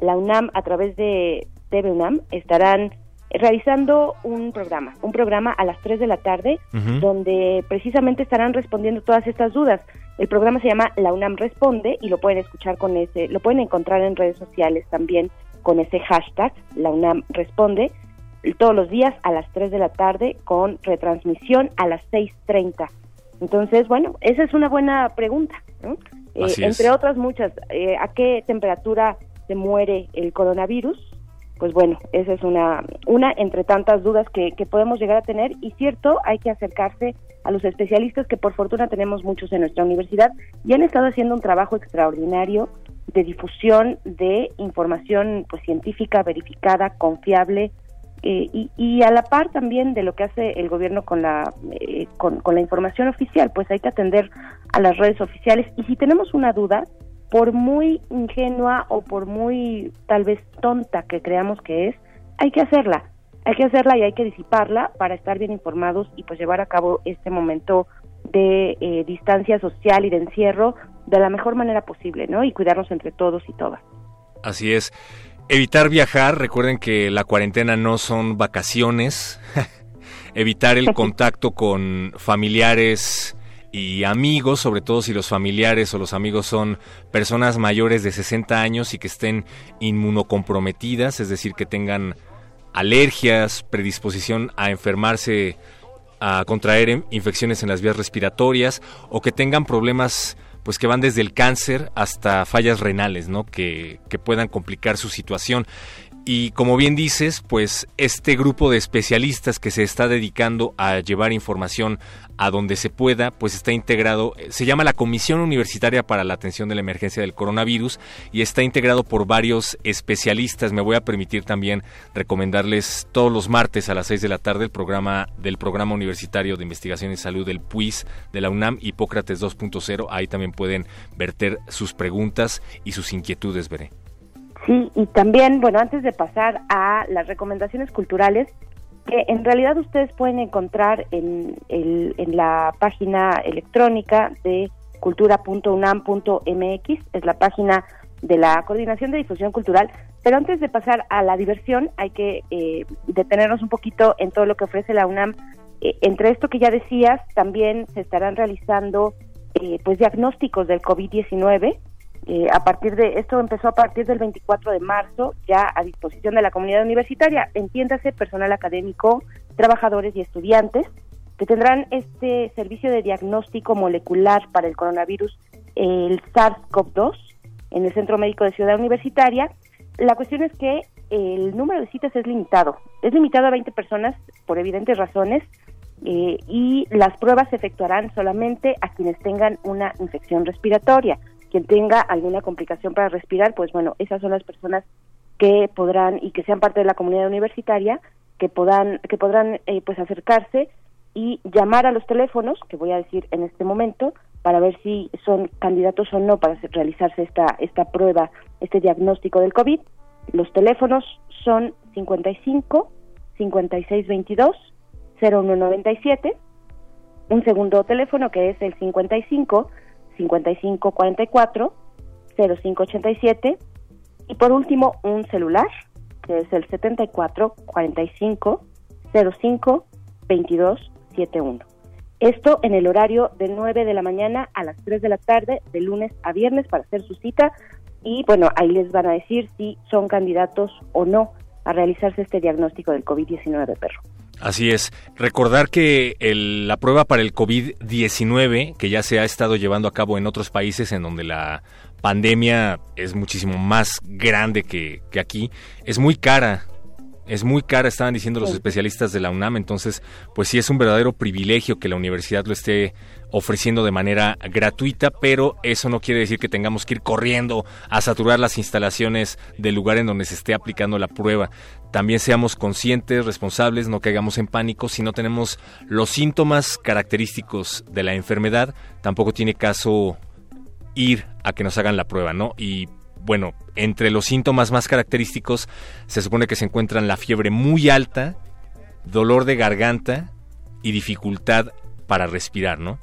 O: la UNAM a través de TV UNAM estarán realizando un programa, un programa a las 3 de la tarde, donde precisamente estarán respondiendo todas estas dudas. El programa se llama La UNAM Responde y lo pueden escuchar con ese, lo pueden encontrar en redes sociales también con ese hashtag, La UNAM Responde, todos los días a las 3 de la tarde con retransmisión a las 6.30. Entonces, bueno, esa es una buena pregunta, ¿no? Eh,
Q: es.
O: entre otras muchas, eh, ¿a qué temperatura se muere el coronavirus? Pues bueno, esa es una, una entre tantas dudas que, que podemos llegar a tener y cierto, hay que acercarse a los especialistas que por fortuna tenemos muchos en nuestra universidad y han estado haciendo un trabajo extraordinario de difusión de información pues científica, verificada, confiable eh, y, y a la par también de lo que hace el gobierno con la eh, con, la información oficial, pues hay que atender a las redes oficiales y si tenemos una duda, por muy ingenua o por muy tal vez tonta que creamos que es, hay que hacerla, hay que hacerla y hay que disiparla para estar bien informados y pues llevar a cabo este momento de eh, distancia social y de encierro de la mejor manera posible, ¿no? Y cuidarnos entre todos y todas.
M: Así es. Evitar viajar, recuerden que la cuarentena no son vacaciones. (laughs) Evitar el (laughs) contacto con familiares y amigos, sobre todo si los familiares o los amigos son personas mayores de 60 años y que estén inmunocomprometidas, es decir, que tengan alergias, predisposición a enfermarse, a contraer infecciones en las vías respiratorias o que tengan problemas pues que van desde el cáncer hasta fallas renales, ¿no? Que, que puedan complicar su situación. Y como bien dices, pues este grupo de especialistas que se está dedicando a llevar información a donde se pueda, pues está integrado, eh, se llama la Comisión Universitaria para la Atención de la Emergencia del Coronavirus y está integrado por varios especialistas. Me voy a permitir también recomendarles todos los martes a las 6 de la tarde el programa del Programa Universitario de Investigación y Salud del PUIS de la UNAM Hipócrates 2.0. Ahí también pueden verter sus preguntas y sus inquietudes, veré.
O: Sí, y también, bueno, antes de pasar a las recomendaciones culturales, que en realidad ustedes pueden encontrar en, el, en la página electrónica de cultura.unam.mx, es la página de la Coordinación de Difusión Cultural. Pero antes de pasar a la diversión, hay que eh, detenernos un poquito en todo lo que ofrece la UNAM. Eh, entre esto que ya decías, también se estarán realizando eh, pues diagnósticos del COVID-19. Eh, a partir de esto empezó a partir del 24 de marzo, ya a disposición de la comunidad universitaria, entiéndase personal académico, trabajadores y estudiantes, que tendrán este servicio de diagnóstico molecular para el coronavirus, el SARS-CoV-2, en el Centro Médico de Ciudad Universitaria. La cuestión es que el número de citas es limitado, es limitado a 20 personas por evidentes razones eh, y las pruebas se efectuarán solamente a quienes tengan una infección respiratoria. Quien tenga alguna complicación para respirar, pues bueno, esas son las personas que podrán y que sean parte de la comunidad universitaria que que podrán eh, pues acercarse y llamar a los teléfonos, que voy a decir en este momento, para ver si son candidatos o no para realizarse esta, esta prueba, este diagnóstico del COVID. Los teléfonos son 55 5622 0197, un segundo teléfono que es el 55 5544 0587 y por último un celular que es el 74 45 05 22 71. Esto en el horario de 9 de la mañana a las 3 de la tarde, de lunes a viernes, para hacer su cita. Y bueno, ahí les van a decir si son candidatos o no a realizarse este diagnóstico del COVID-19, perro.
M: Así es. Recordar que la prueba para el COVID-19, que ya se ha estado llevando a cabo en otros países en donde la pandemia es muchísimo más grande que, que aquí, es muy cara es muy cara, estaban diciendo los especialistas de la UNAM, entonces pues sí es un verdadero privilegio que la universidad lo esté ofreciendo de manera gratuita, pero eso no quiere decir que tengamos que ir corriendo a saturar las instalaciones del lugar en donde se esté aplicando la prueba. También seamos conscientes, responsables, no caigamos en pánico. Si no tenemos los síntomas característicos de la enfermedad, tampoco tiene caso ir a que nos hagan la prueba, ¿no? Y bueno, entre los síntomas más característicos se supone que se encuentran la fiebre muy alta, dolor de garganta y dificultad para respirar, ¿no?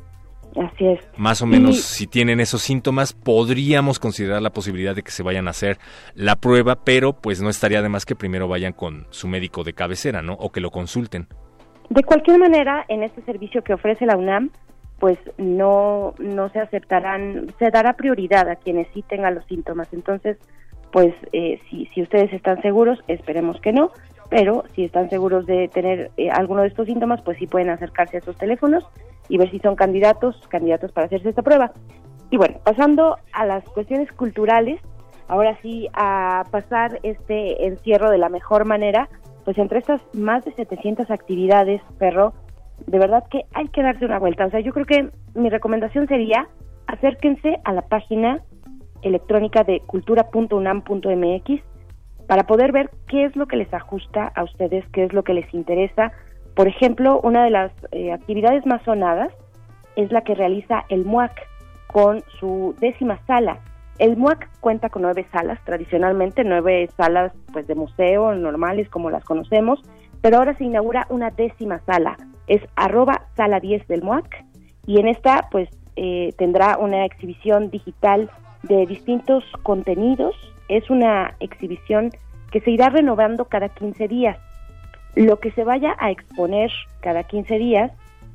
O: Así es.
M: Más o menos, si tienen esos síntomas, podríamos considerar la posibilidad de que se vayan a hacer la prueba, pero pues no estaría de más que primero vayan con su médico de cabecera, ¿no? O que lo consulten.
O: De cualquier manera, en este servicio que ofrece la UNAM, pues no, no se aceptarán, se dará prioridad a quienes sí tengan los síntomas. Entonces, pues eh, si, si ustedes están seguros, esperemos que no, pero si están seguros de tener eh, alguno de estos síntomas, pues sí pueden acercarse a estos teléfonos y ver si son candidatos, candidatos para hacerse esta prueba. Y bueno, pasando a las cuestiones culturales, ahora sí a pasar este encierro de la mejor manera, pues entre estas más de 700 actividades, perro, de verdad que hay que darse una vuelta. O sea, yo creo que mi recomendación sería acérquense a la página electrónica de cultura.unam.mx para poder ver qué es lo que les ajusta a ustedes, qué es lo que les interesa. Por ejemplo, una de las eh, actividades más sonadas es la que realiza el MUAC con su décima sala. El MUAC cuenta con nueve salas, tradicionalmente nueve salas pues de museo normales como las conocemos, pero ahora se inaugura una décima sala, es arroba sala 10 del MUAC y en esta pues eh, tendrá una exhibición digital de distintos contenidos. Es una exhibición que se irá renovando cada 15 días. Lo que se vaya a exponer cada 15 días,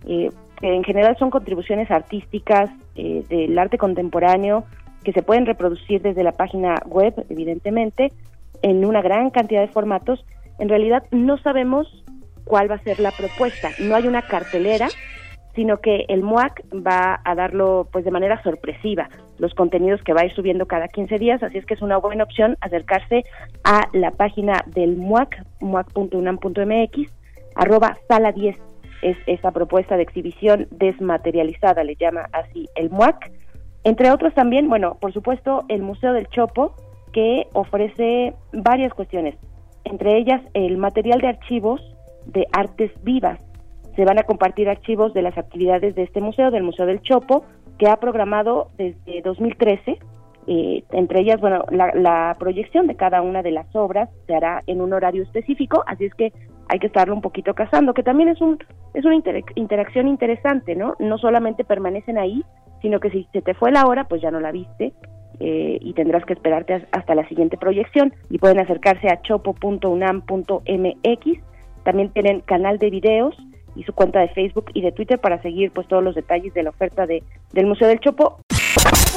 O: eh, en general son contribuciones artísticas eh, del arte contemporáneo que se pueden reproducir desde la página web, evidentemente, en una gran cantidad de formatos. En realidad no sabemos cuál va a ser la propuesta. No hay una cartelera, sino que el MUAC va a darlo pues de manera sorpresiva, los contenidos que va a ir subiendo cada 15 días, así es que es una buena opción acercarse a la página del MUAC, muac.unam.mx, arroba sala 10 es esta propuesta de exhibición desmaterializada, le llama así el MUAC. Entre otros también, bueno, por supuesto, el Museo del Chopo, que ofrece varias cuestiones, entre ellas el material de archivos de artes vivas. Se van a compartir archivos de las actividades de este museo, del Museo del Chopo, que ha programado desde 2013. Eh, entre ellas, bueno, la, proyección de cada una de las obras se hará en un horario específico, así es que hay que estarlo un poquito cazando, que también es un es una interacción interesante, ¿no? No solamente permanecen ahí, sino que si se te fue la hora, pues ya no la viste eh, y tendrás que esperarte hasta la siguiente proyección y pueden acercarse a chopo.unam.mx también tienen canal de videos y su cuenta de Facebook y de Twitter para seguir pues todos los detalles de la oferta de, del Museo del Chopo.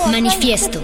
D: Manifiesto.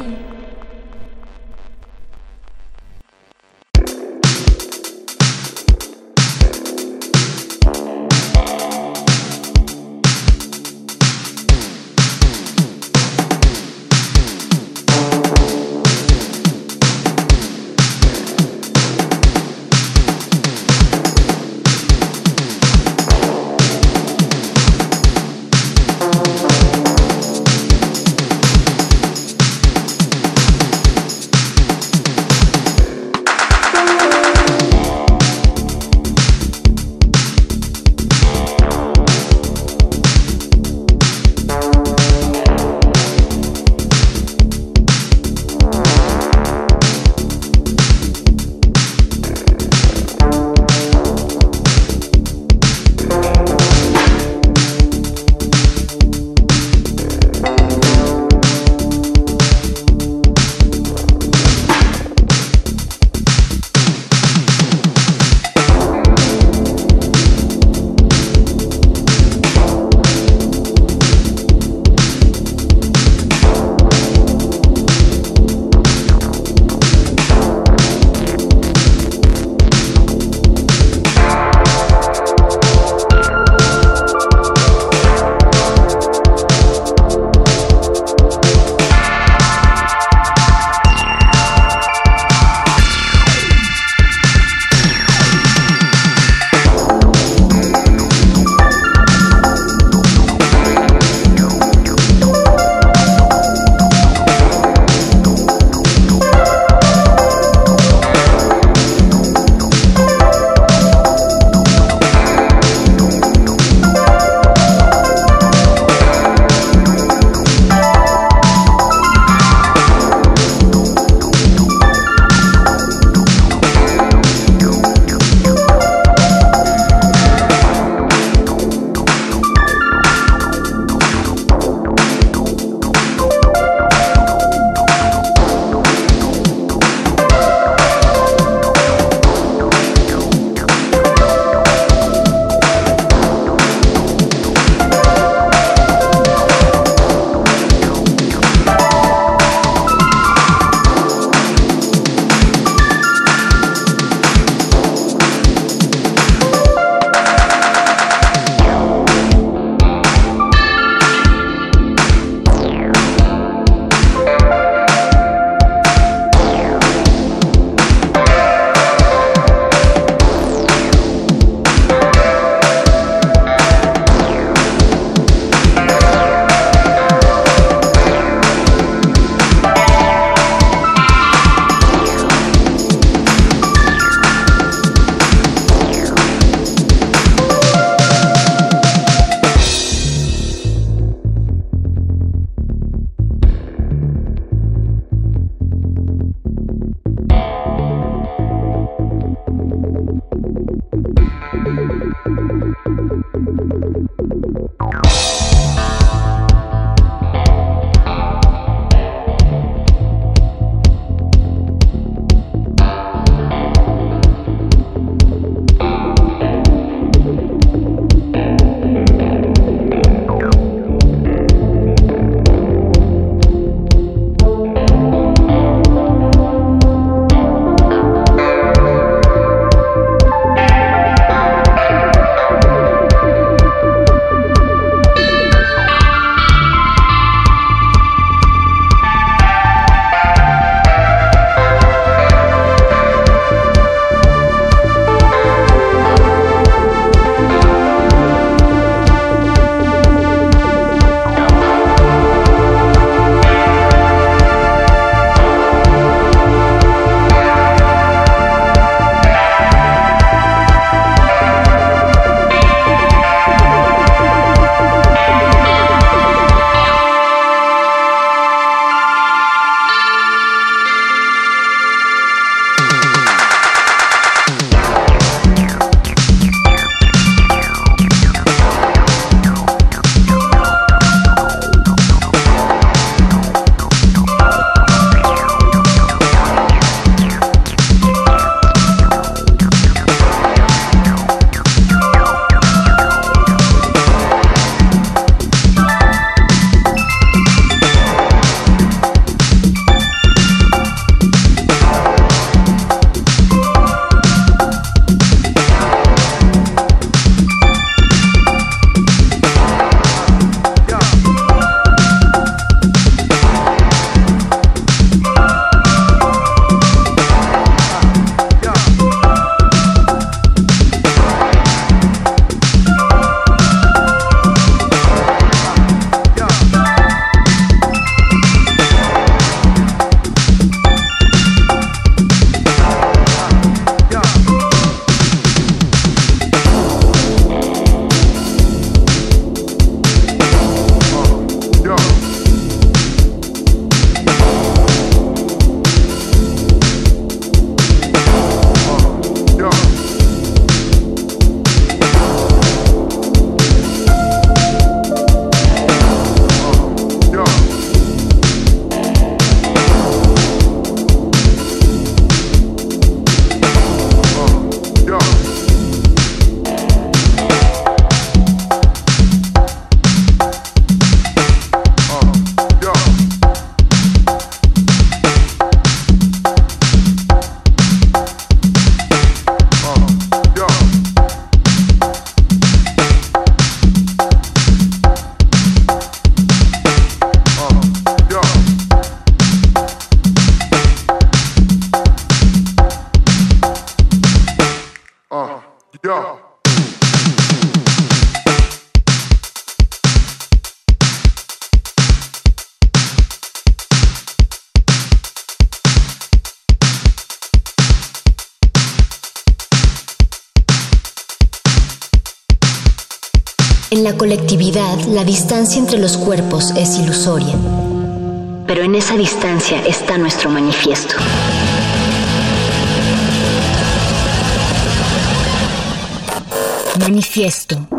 D: La colectividad, la distancia entre los cuerpos es ilusoria. Pero en esa distancia está nuestro manifiesto. Manifiesto.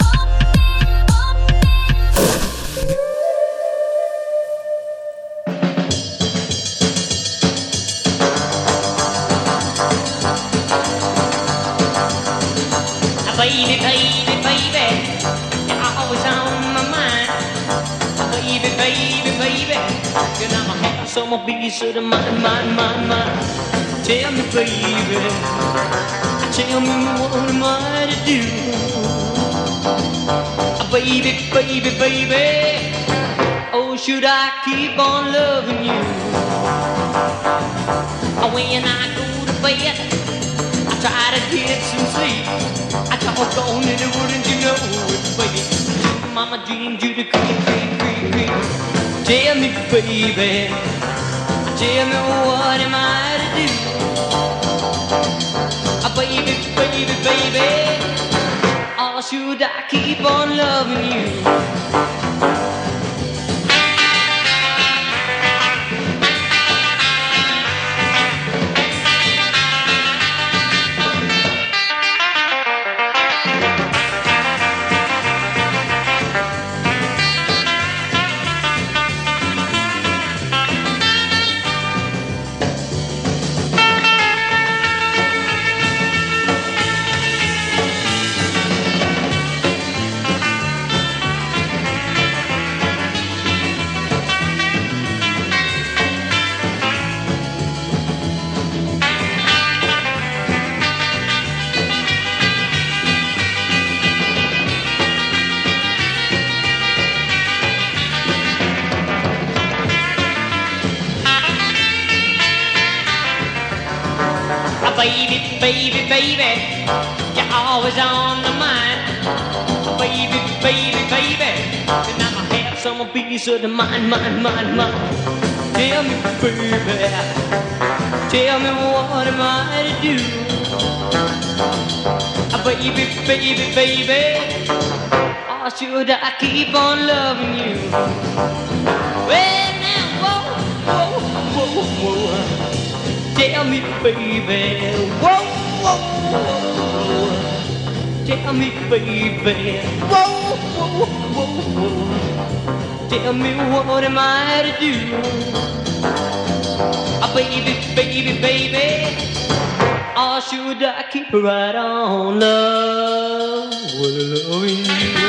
Q: Know I have some piece of mine, mine, mine, mine. Tell me, baby, tell me what am I to do? Ah, baby, baby, baby, oh, should I keep on loving you? Ah, when I go to bed, I try to get some sleep. I talk on it, wouldn't you know it, baby? Mama dreamed you to creep, creep, creep, creep. Tell me, baby, tell me what am I to do? Ah, baby, baby, baby, or should I keep on loving you? Piece of the mind, mind, mind, mind. Tell me, baby, tell me what am I to do? Baby, baby, baby, or should I keep on loving you? Well, now, whoa, whoa, whoa, whoa. Tell me, baby, whoa, whoa, whoa. Tell me, baby, whoa, whoa, whoa, whoa. Tell me what am I to do? Ah, baby, baby, baby, or should I keep right on loving you?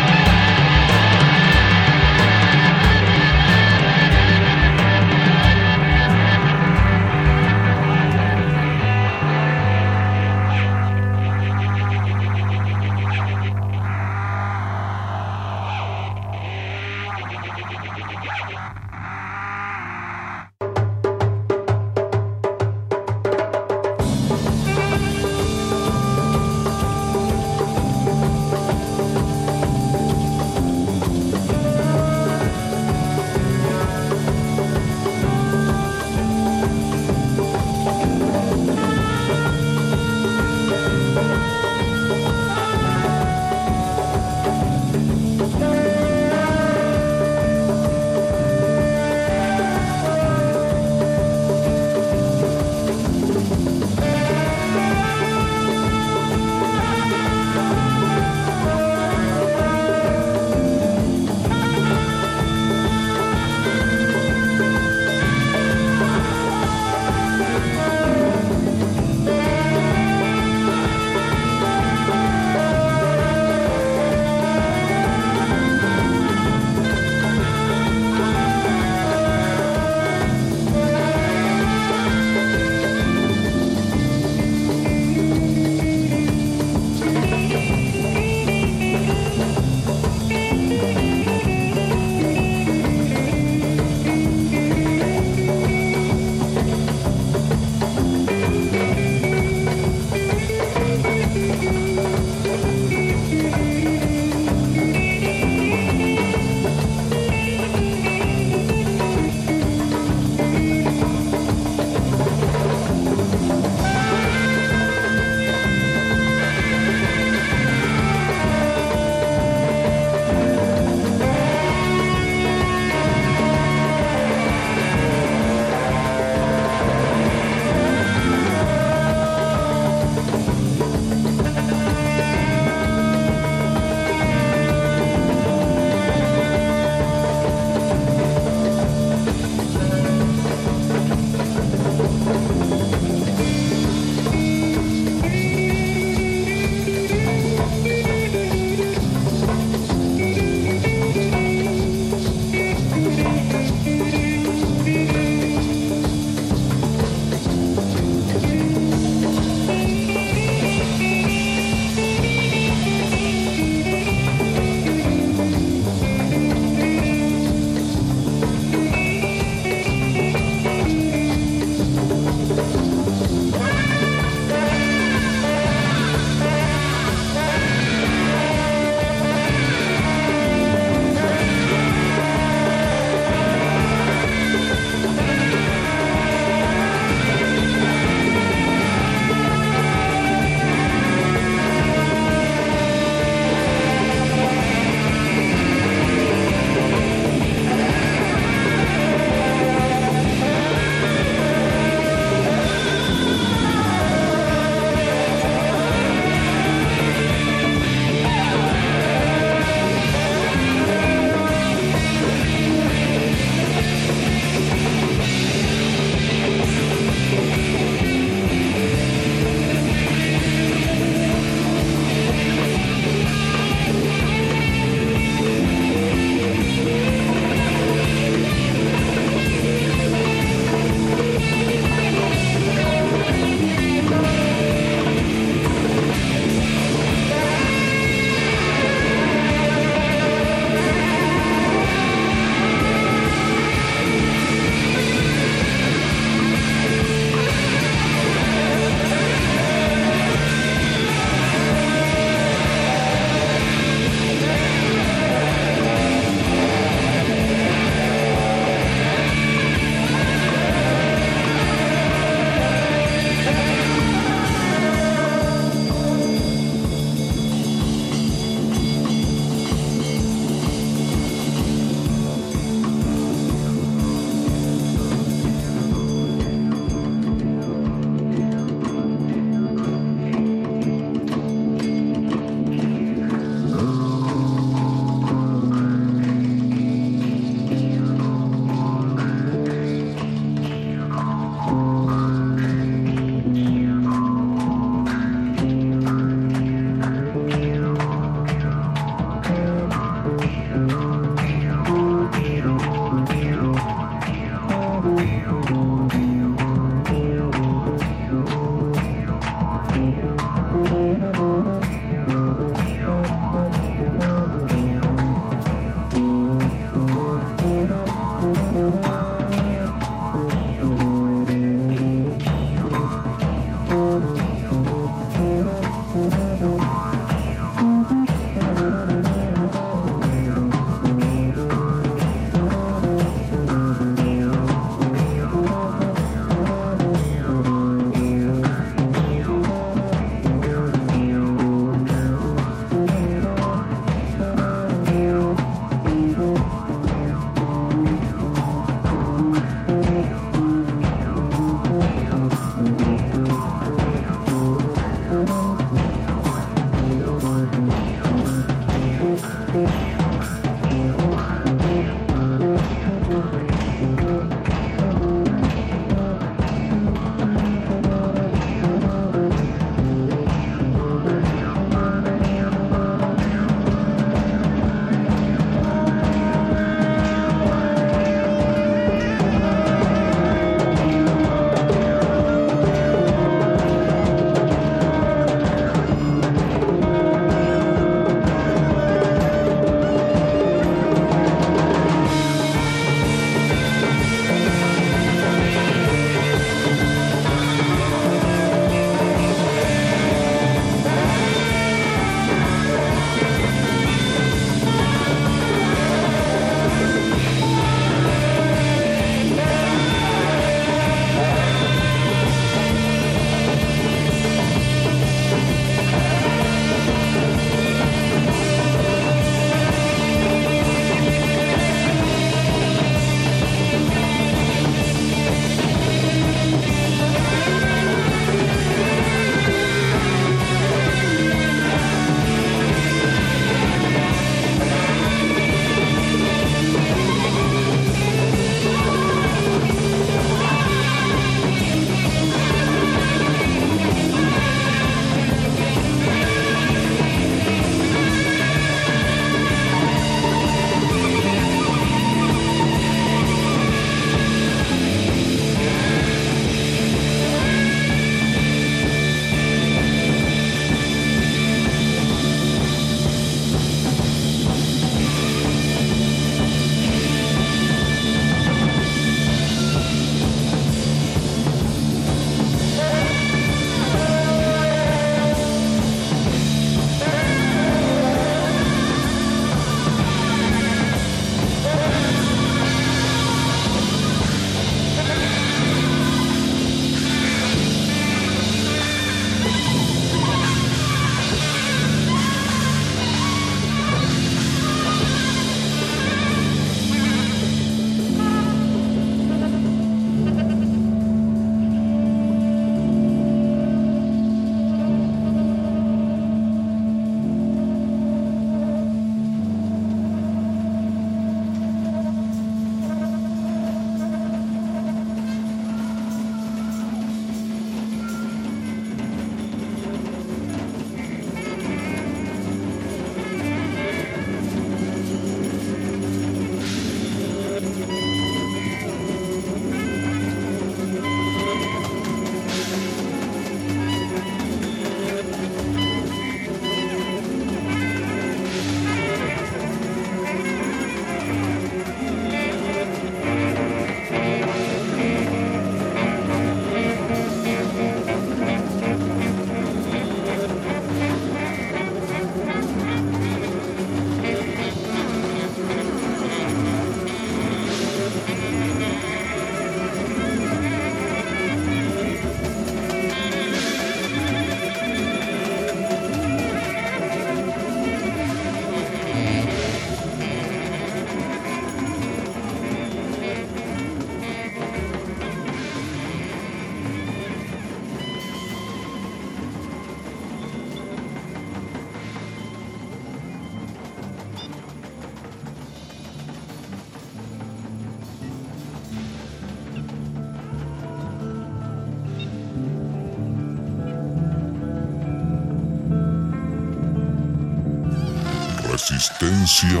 E: Resistencia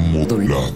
E: modulada.